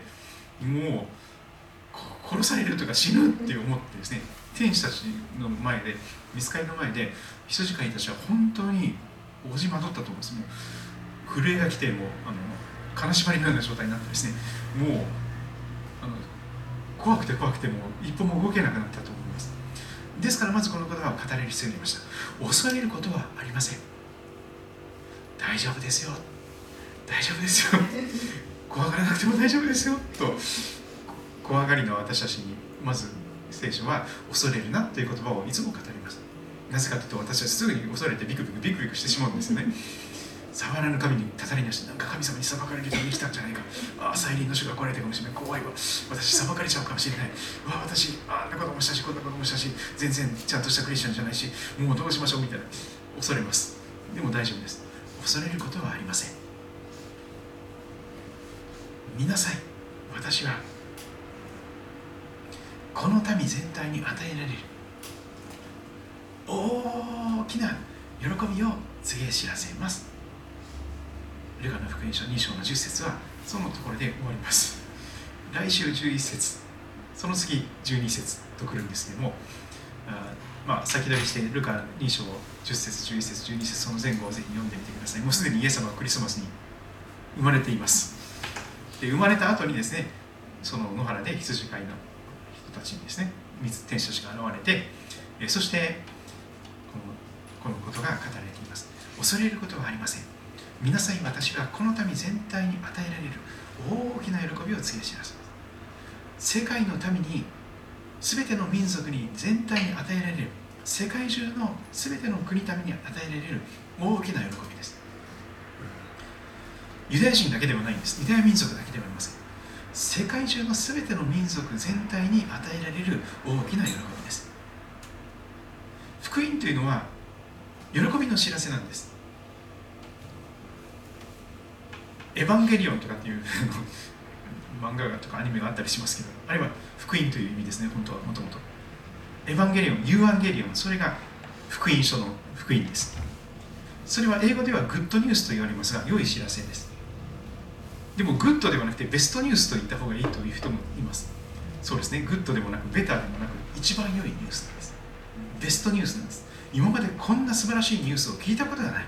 もう殺されるとか死ぬって思ってですね天使たちの前で見つかりの前で羊飼いたちは本当におじまとったと思うんです。もう震えが来てもうあの金縛りのような状態になってですねもうあの怖くて怖くてもう一歩も動けなくなったと思いますですからまずこの言葉を語れる必要がありました恐れることはありません大丈夫ですよ。大丈夫ですよ。怖がらなくても大丈夫ですよ。と怖がりの私たちにまず聖書は恐れるなという言葉をいつも語ります。なぜかというと私はすぐに恐れてビクビクビクビクしてしまうんですよね。触らぬ神にたたりなしなんか神様に裁かれる人に来たんじゃないか。ああ再臨の主が来られてるかもしれない。怖いわ。私裁かれちゃうかもしれない。うわ私あんなこともしたしこんなこともしたし全然ちゃんとしたクリスチャンじゃないしもうどうしましょうみたいな。恐れます。でも大丈夫です。恐れることはありません。見なさい。私はこの民全体に与えられる。大きな喜びを告げ知らせます。ルカの福音書2章の10節はそのところで終わります。来週11節その次12節とくるんですけどもあまあ、先取りしてルカ2章10節11節12節その前後をぜひ読んでみてください。もうすでにイエス様はクリスマスに生まれています。で生まれた後にですねその野原で羊飼いの人たちにですね天使たちが現れてえそしてこのこのことが語られています。恐れることはありません。見なさい私はこの民全体に与えられる大きな喜びを告げ知らせます。世界のために全ての民族に全体に与えられる世界中の全ての国民に与えられる大きな喜びです。ユダヤ人だけではないんです。ユダヤ民族だけではありません。世界中の全ての民族全体に与えられる大きな喜びです。福音というのは喜びの知らせなんです。エヴァンゲリオンとかっていう 漫画とかアニメがあったりしますけどあるいは福音という意味ですね本当はもともとエヴァンゲリオンユーアンゲリオンそれが福音書の福音です。それは英語では good news と言われますが良い知らせです。でも good ではなくて best news と言った方がいいという人もいます。そうですね。 good でもなく better でもなく一番良いニュースです。 best news なんです。今までこんな素晴らしいニュースを聞いたことがない。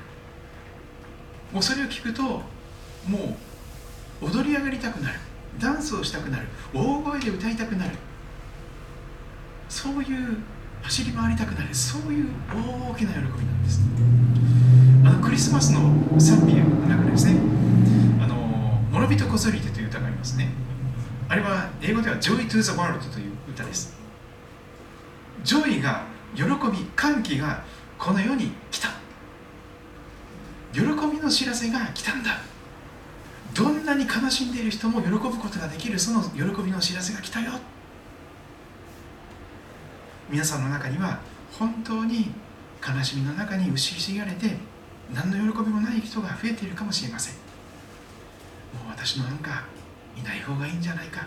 もうそれを聞くともう踊り上がりたくなる。ダンスをしたくなる。大声で歌いたくなる。そういう走り回りたくなるそういう大きな喜びなんです。あのクリスマスの賛美の中でですね「あの諸人こぞりて」という歌がありますね。あれは英語では「Joy to the World」という歌です joy が喜び歓喜がこの世に来た喜びの知らせが来たんだどんなに悲しんでいる人も喜ぶことができるその喜びの知らせが来たよ皆さんの中には本当に悲しみの中に牛しがれて何の喜びもない人が増えているかもしれません。もう私のなんかいない方がいいんじゃないか。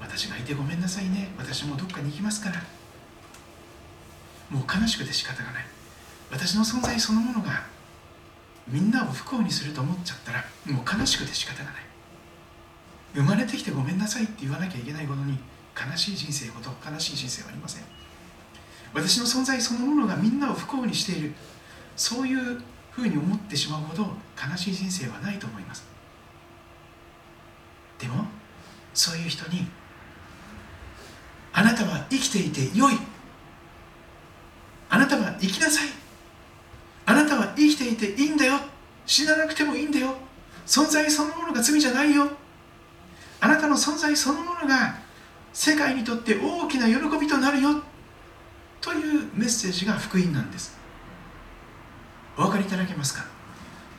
私がいてごめんなさいね。私もどっかに行きますから。もう悲しくて仕方がない。私の存在そのものがみんなを不幸にすると思っちゃったらもう悲しくて仕方がない。生まれてきてごめんなさいって言わなきゃいけないほどに悲しい人生ほど悲しい人生はありません。私の存在そのものがみんなを不幸にしている。そういうふうに思ってしまうほど悲しい人生はないと思います。でもそういう人にあなたは生きていて良い。あなたは生きなさい。あなたは生きていていいんだよ。死ななくてもいいんだよ。存在そのものが罪じゃないよ。あなたの存在そのものが世界にとって大きな喜びとなるよ。というメッセージが福音なんです。お分かりいただけますか？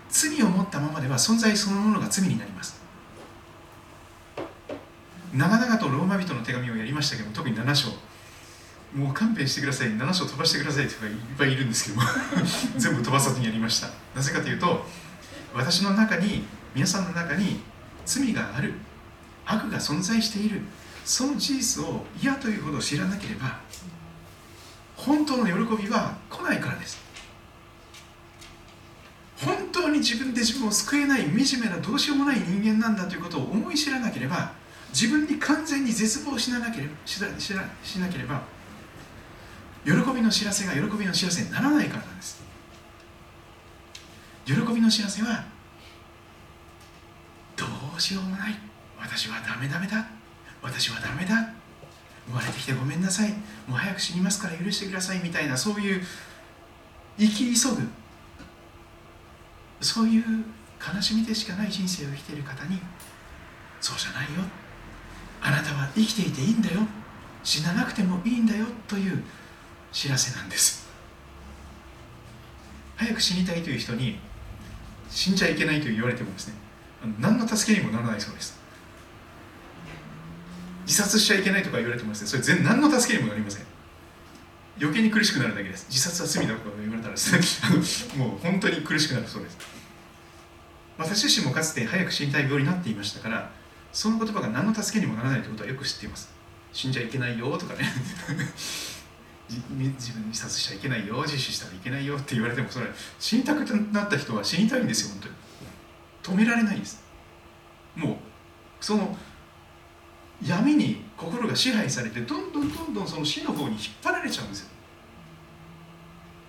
罪を持ったままでは存在そのものが罪になります。長々とローマ人の手紙をやりましたけど特に7章。もう勘弁してください。7章飛ばしてくださいとかいっぱいいるんですけども。全部飛ばさずにやりました。なぜかというと私の中に皆さんの中に罪がある。悪が存在している。その事実を嫌というほど知らなければ本当の喜びは来ないからです。本当に自分で自分を救えない惨めなどうしようもない人間なんだということを思い知らなければ自分に完全に絶望しなければしなければ喜びの知らせが喜びの知らせにならないからなんです。喜びの知らせはどうしようもない。私はダメダメだ。私はダメだ。生まれてきてごめんなさい。もう早く死にますから許してください。みたいなそういう生き急ぐ。そういう悲しみでしかない人生を生きている方にそうじゃないよ。あなたは生きていていいんだよ。死ななくてもいいんだよ。という知らせなんです。早く死にたいという人に死んじゃいけないと言われてもですね何の助けにもならないそうです。自殺しちゃいけないとか言われてもですねそれ全何の助けにもなりません。余計に苦しくなるだけです。自殺は罪だとか言われたらですねもう本当に苦しくなるそうです。私自身もかつて早く死にたい病になっていましたからその言葉が何の助けにもならないということはよく知っています。死んじゃいけないよとかね。自分に自殺しちゃいけないよ。自死したらいけないよって言われてもそれ死にたくなった人は死にたいんですよ本当に。止められないんです。もうその闇に心が支配されてどんどんどんどんその死の方に引っ張られちゃうんですよ。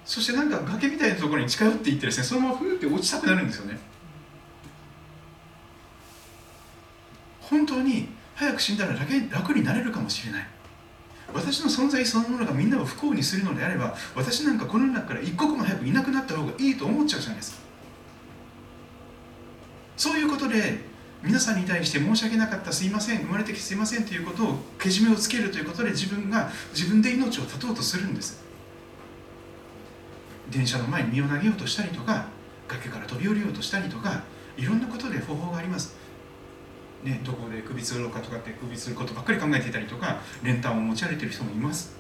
そしてなんか崖みたいなところに近寄っていってですねそのままふーって落ちたくなるんですよね。本当に早く死んだら楽楽になれるかもしれない。私の存在そのものがみんなを不幸にするのであれば私なんかこの中から一刻も早くいなくなった方がいいと思っちゃうじゃないですか。そういうことで皆さんに対して申し訳なかったすいません生まれてきてすいませんということをけじめをつけるということで自分が自分で命を絶とうとするんです。電車の前に身を投げようとしたりとか崖から飛び降りようとしたりとかいろんなことで方法があります。ね、どこで首つろうかとかって首つることばっかり考えていたりとか練炭を持ち歩いてる人もいます。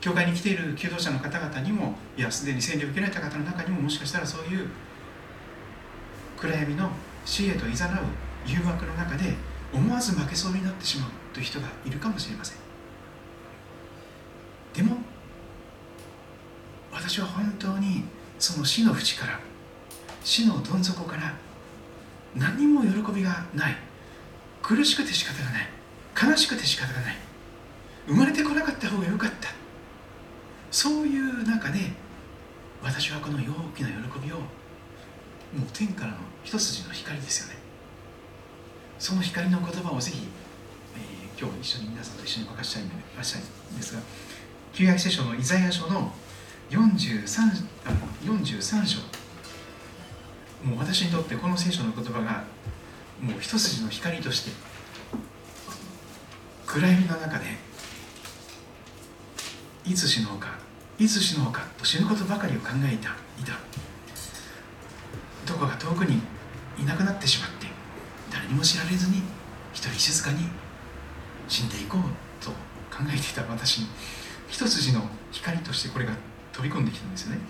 教会に来ている求道者の方々にもいやすでに洗礼を受けられた方の中にももしかしたらそういう暗闇の死へといざなう誘惑の中で思わず負けそうになってしまうという人がいるかもしれません。でも私は本当にその死の淵から死のどん底から何も喜びがない。苦しくて仕方がない。悲しくて仕方がない。生まれてこなかった方が良かった。そういう中で私はこの大きな喜びをもう天からの一筋の光ですよね。その光の言葉をぜひ、えー、今日一緒に皆さんと一緒に任したいしたいんですが旧約聖書のイザヤ書の 43, あ43章。もう私にとってこの聖書の言葉がもう一筋の光として暗闇の中でいつ死のうかいつ死のうかと死ぬことばかりを考えたいた。どこか遠くにいなくなってしまって誰にも知られずに一人静かに死んでいこうと考えていた私に一筋の光としてこれが飛び込んできたんですよね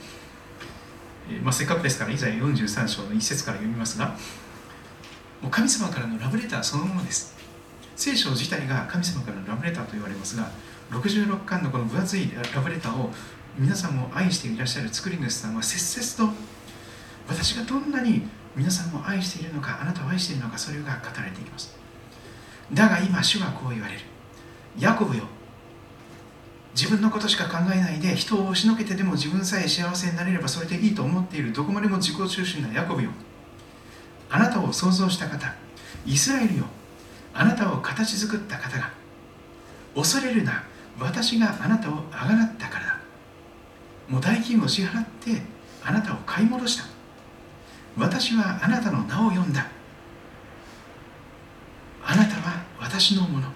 えまあ、せっかくですから、以前43章の一節から読みますが、もう神様からのラブレターそのものです。聖書自体が神様からのラブレターと言われますが、66巻のこの分厚いラブレターを皆さんも愛していらっしゃる作り主さんは切々と私がどんなに皆さんを愛しているのか、あなたを愛しているのか、それが語られていきます。だが今、主はこう言われる。ヤコブよ、自分のことしか考えないで人を押しのけてでも自分さえ幸せになれればそれでいいと思っているどこまでも自己中心なヤコブよあなたを創造した方イスラエルよあなたを形作った方が恐れるな私があなたをあがなったからだもう代金を支払ってあなたを買い戻した私はあなたの名を呼んだ。あなたは私のもの。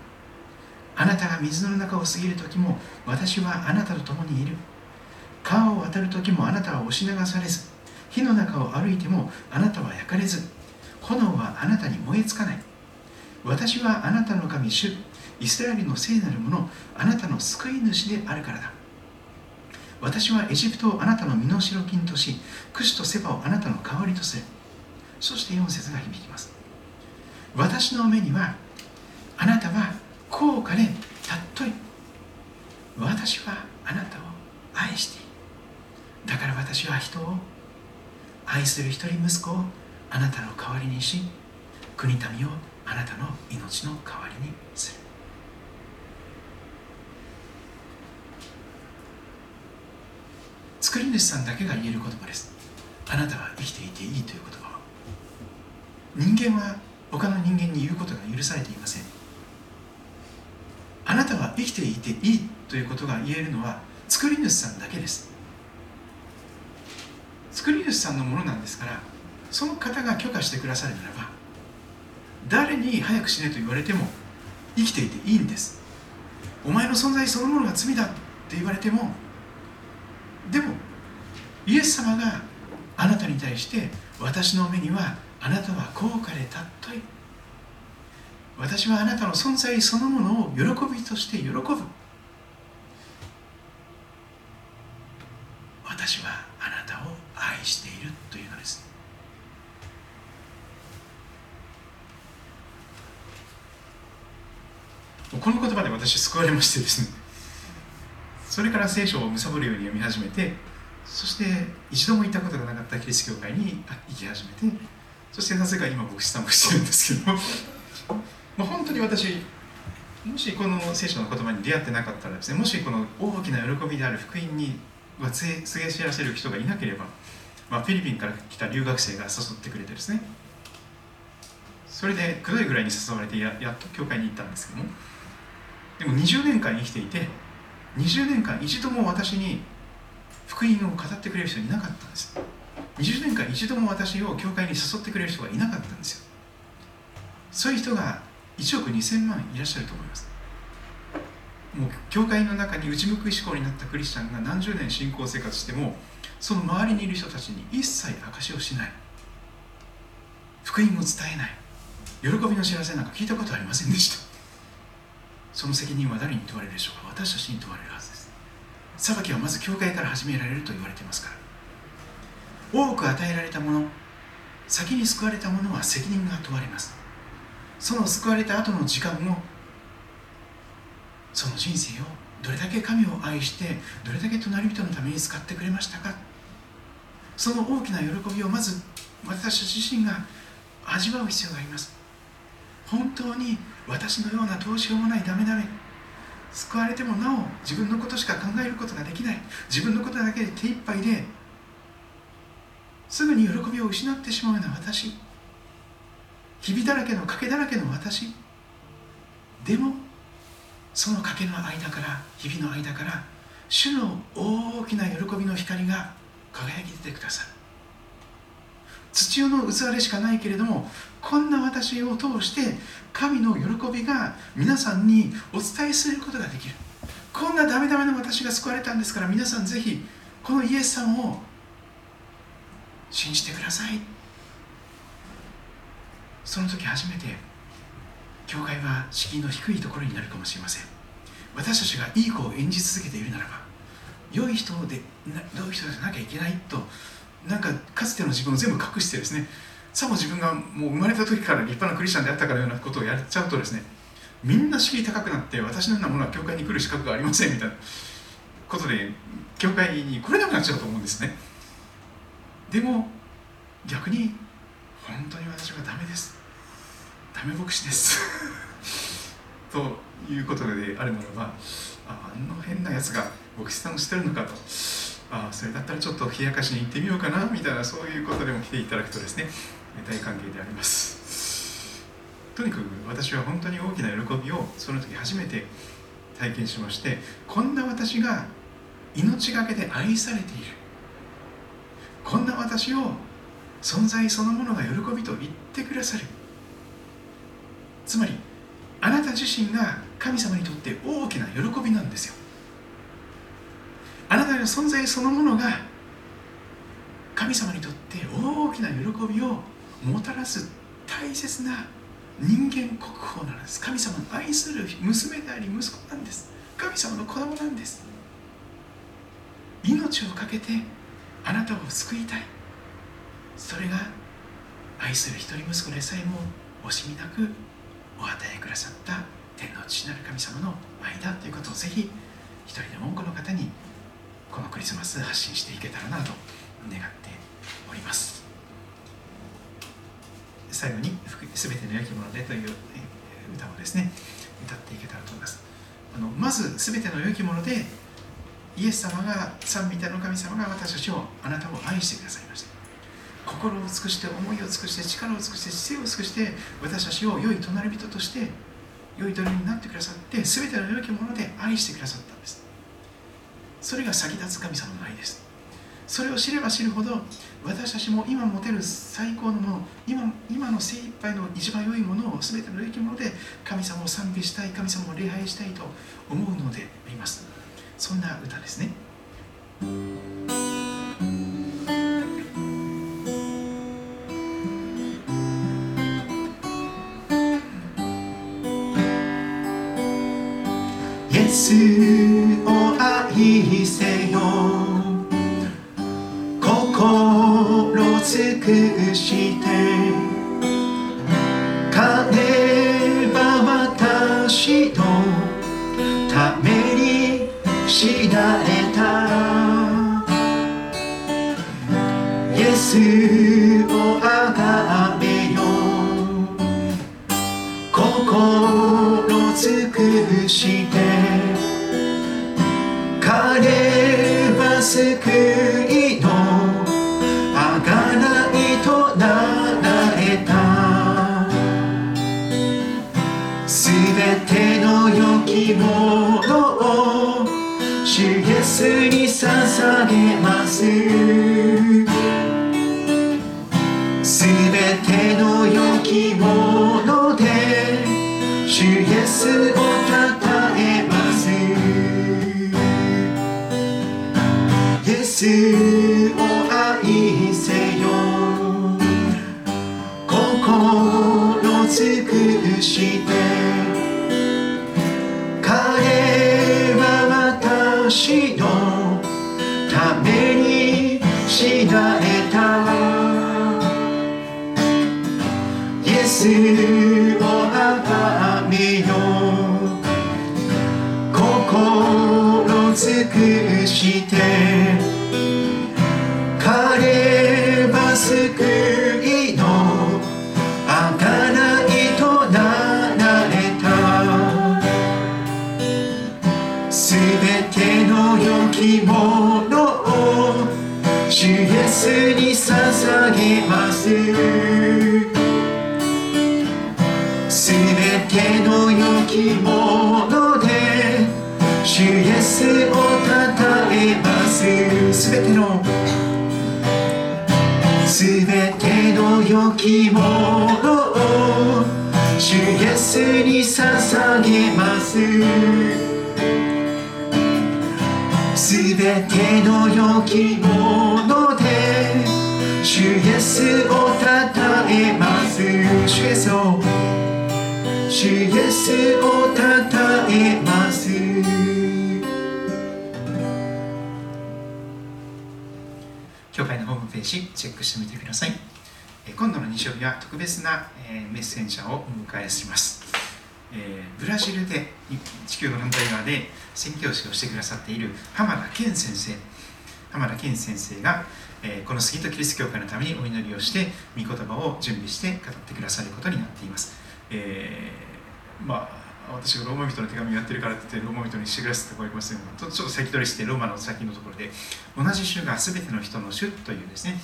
あなたが水の中を過ぎる時も私はあなたと共にいる。川を渡る時もあなたは押し流されず。火の中を歩いてもあなたは焼かれず。炎はあなたに燃えつかない。私はあなたの神主イスラエルの聖なる者あなたの救い主であるからだ。私はエジプトをあなたの身代金としクシとセバをあなたの代わりとするそして4節が響きます。私の目にはあなたは高価で尊い。私はあなたを愛している。だから私は人を愛する一人息子をあなたの代わりにし国民をあなたの命の代わりにする。作り主さんだけが言える言葉です。あなたは生きていていいという言葉は人間は他の人間に言うことが許されていません。あなたは生きていていいということが言えるのは作り主さんだけです。作り主さんのものなんですからその方が許可してくださるならば誰に早く死ねと言われても生きていていいんです。お前の存在そのものが罪だって言われてもでもイエス様があなたに対して私の目にはあなたは高価で尊い私はあなたの存在そのものを喜びとして喜ぶ。私はあなたを愛しているというのです。この言葉で私救われましてですね。それから聖書を貪るように読み始めてそして一度も行ったことがなかったキリスト教会に行き始めてそしてなぜか今牧師さんもしてるんですけど。もう本当に私もしこの聖書の言葉に出会ってなかったらですねもしこの大きな喜びである福音に告げ知らせる人がいなければ、まあ、フィリピンから来た留学生が誘ってくれてですね。それでくどいぐらいに誘われてややっと教会に行ったんですけども。でも20年間生きていて20年間一度も私に福音を語ってくれる人いなかったんです。20年間一度も私を教会に誘ってくれる人がいなかったんですよ。そういう人が1億2000万いらっしゃると思います。もう教会の中に内向く思考になったクリスチャンが何十年信仰生活してもその周りにいる人たちに一切証しをしない。福音を伝えない。喜びの知らせなんか聞いたことありませんでした。その責任は誰に問われるでしょうか？私たちに問われるはずです。裁きはまず教会から始められると言われていますから。多く与えられたもの先に救われたものは責任が問われます。その救われた後の時間をその人生をどれだけ神を愛してどれだけ隣人のために使ってくれましたか？その大きな喜びをまず私たち自身が味わう必要があります。本当に私のようなどうしようもないダメダメ。救われてもなお自分のことしか考えることができない。自分のことだけで手一杯ですぐに喜びを失ってしまうような私。日々だらけの賭けだらけの私。でもその賭けの間から日々の間から主の大きな喜びの光が輝き出てくださる。土の器でしかないけれどもこんな私を通して神の喜びが皆さんにお伝えすることができる。こんなダメダメな私が救われたんですから皆さんぜひこのイエス様を信じてください。その時初めて教会は敷居の低いところになるかもしれません。私たちがいい子を演じ続けているならば良い人で良い人じゃなきゃいけないとなんかかつての自分を全部隠してですねさも自分がもう生まれた時から立派なクリスチャンであったかのようなことをやっちゃうとですねみんな敷居高くなって私のようなものは教会に来る資格がありませんみたいなことで教会に来れなくなっちゃうと思うんですね。でも逆に本当に私はダメです。ダメ牧師です。ということであるならばああの変なやつが牧師さんをしてるのかと。あそれだったらちょっと冷やかしに行ってみようかなみたいなそういうことでも来ていただくとですね大歓迎であります。とにかく私は本当に大きな喜びをその時初めて体験しましてこんな私が命がけで愛されている。こんな私を存在そのものが喜びと言ってくださる。つまりあなた自身が神様にとって大きな喜びなんですよ。あなたの存在そのものが神様にとって大きな喜びをもたらす大切な人間国宝なんです。神様の愛する娘であり息子なんです。神様の子供なんです。命を懸けてあなたを救いたい。それが愛する一人息子でさえも惜しみなくお与えくださった天の父なる神様の愛だということをぜひ一人でも多くの方にこのクリスマス発信していけたらなと願っております。最後に「すべての良きもので」という歌をですね歌っていけたらと思います。あのまずすべての良きものでイエス様が三位一体の神様が私たちをあなたを愛してくださいました。心を尽くして思いを尽くして力を尽くして知性を尽くして私たちを良い隣人として良い隣になってくださって全ての良きもので愛してくださったんです。それが先立つ神様の愛です。それを知れば知るほど私たちも今持てる最高のもの今今の精一杯の一番良いものを全ての良きもので神様を賛美したい神様を礼拝したいと思うのであります。そんな歌ですね。イエスを愛せよ。尽くして。金は私のために死なれた。イエス捧げます。すべての良きもので主イエスをたたえます。主イエスを主イエスをたたえます。教会のホームページチェックしてみてください。今度の日曜日は特別な、メッセンジャーをお迎えします、えーブラジルで地球の反対側で宣教師をしてくださっている浜田健先生。浜田健先生が、えーこの杉戸キリスト教会のためにお祈りをして御言葉を準備して語ってくださることになっています、えーまあ私がローマ人の手紙をやってるからって言ってローマ人にしてくださったところありますけどちょっと先取りしてローマの先のところで同じ種が全ての人の種というですね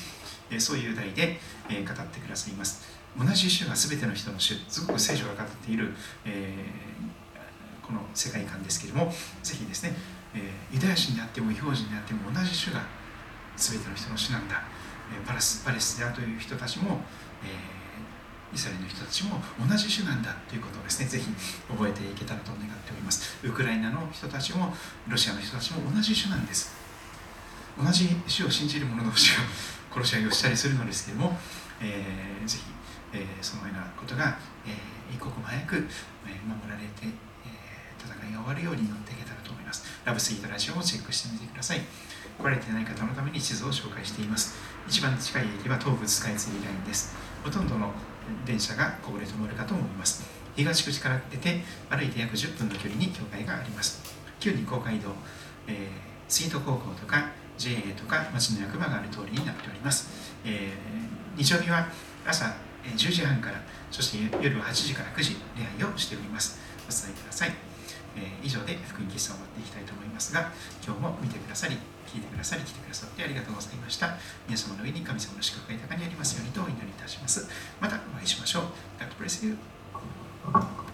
そういう題で、語ってくださいます。同じ種が全ての人の種すごく聖書が語っている、えーこの世界観ですけれどもぜひですね、えーユダヤ人であっても異邦人であっても同じ種が全ての人の種なんだ、えーパラスパレスであるという人たちも、えーイスラエルの人たちも同じ種なんだということをですねぜひ覚えていけたらと願っております。ウクライナの人たちもロシアの人たちも同じ種なんです。同じ種を信じる者同士が殺し合いをしたりするのですけれども、えーぜひ、えそのようなことが、え一刻も早く、え守られて、え戦いが終わるように祈っていけたらと思います。ラブスイートラジオをチェックしてみてください。来られていない方のために地図を紹介しています。一番近い駅は東武スカイツリーラインです。ほとんどの電車がここで止まるかと思います。東口から出て歩いて約10分の距離に教会があります。旧日光街道、えースイート高校とか JA とか町の役場がある通りになっております、えー日曜日は朝10時半からそして夜は8時から9時出会いをしております。お伝えください、えー以上で福音喫茶を終わっていきたいと思いますが今日も見てくださり聞いてくださり来てくださってありがとうございました。皆様の上に神様の祝福が豊かにありますようにとお祈りいたします。またお会いしましょう。God bless you.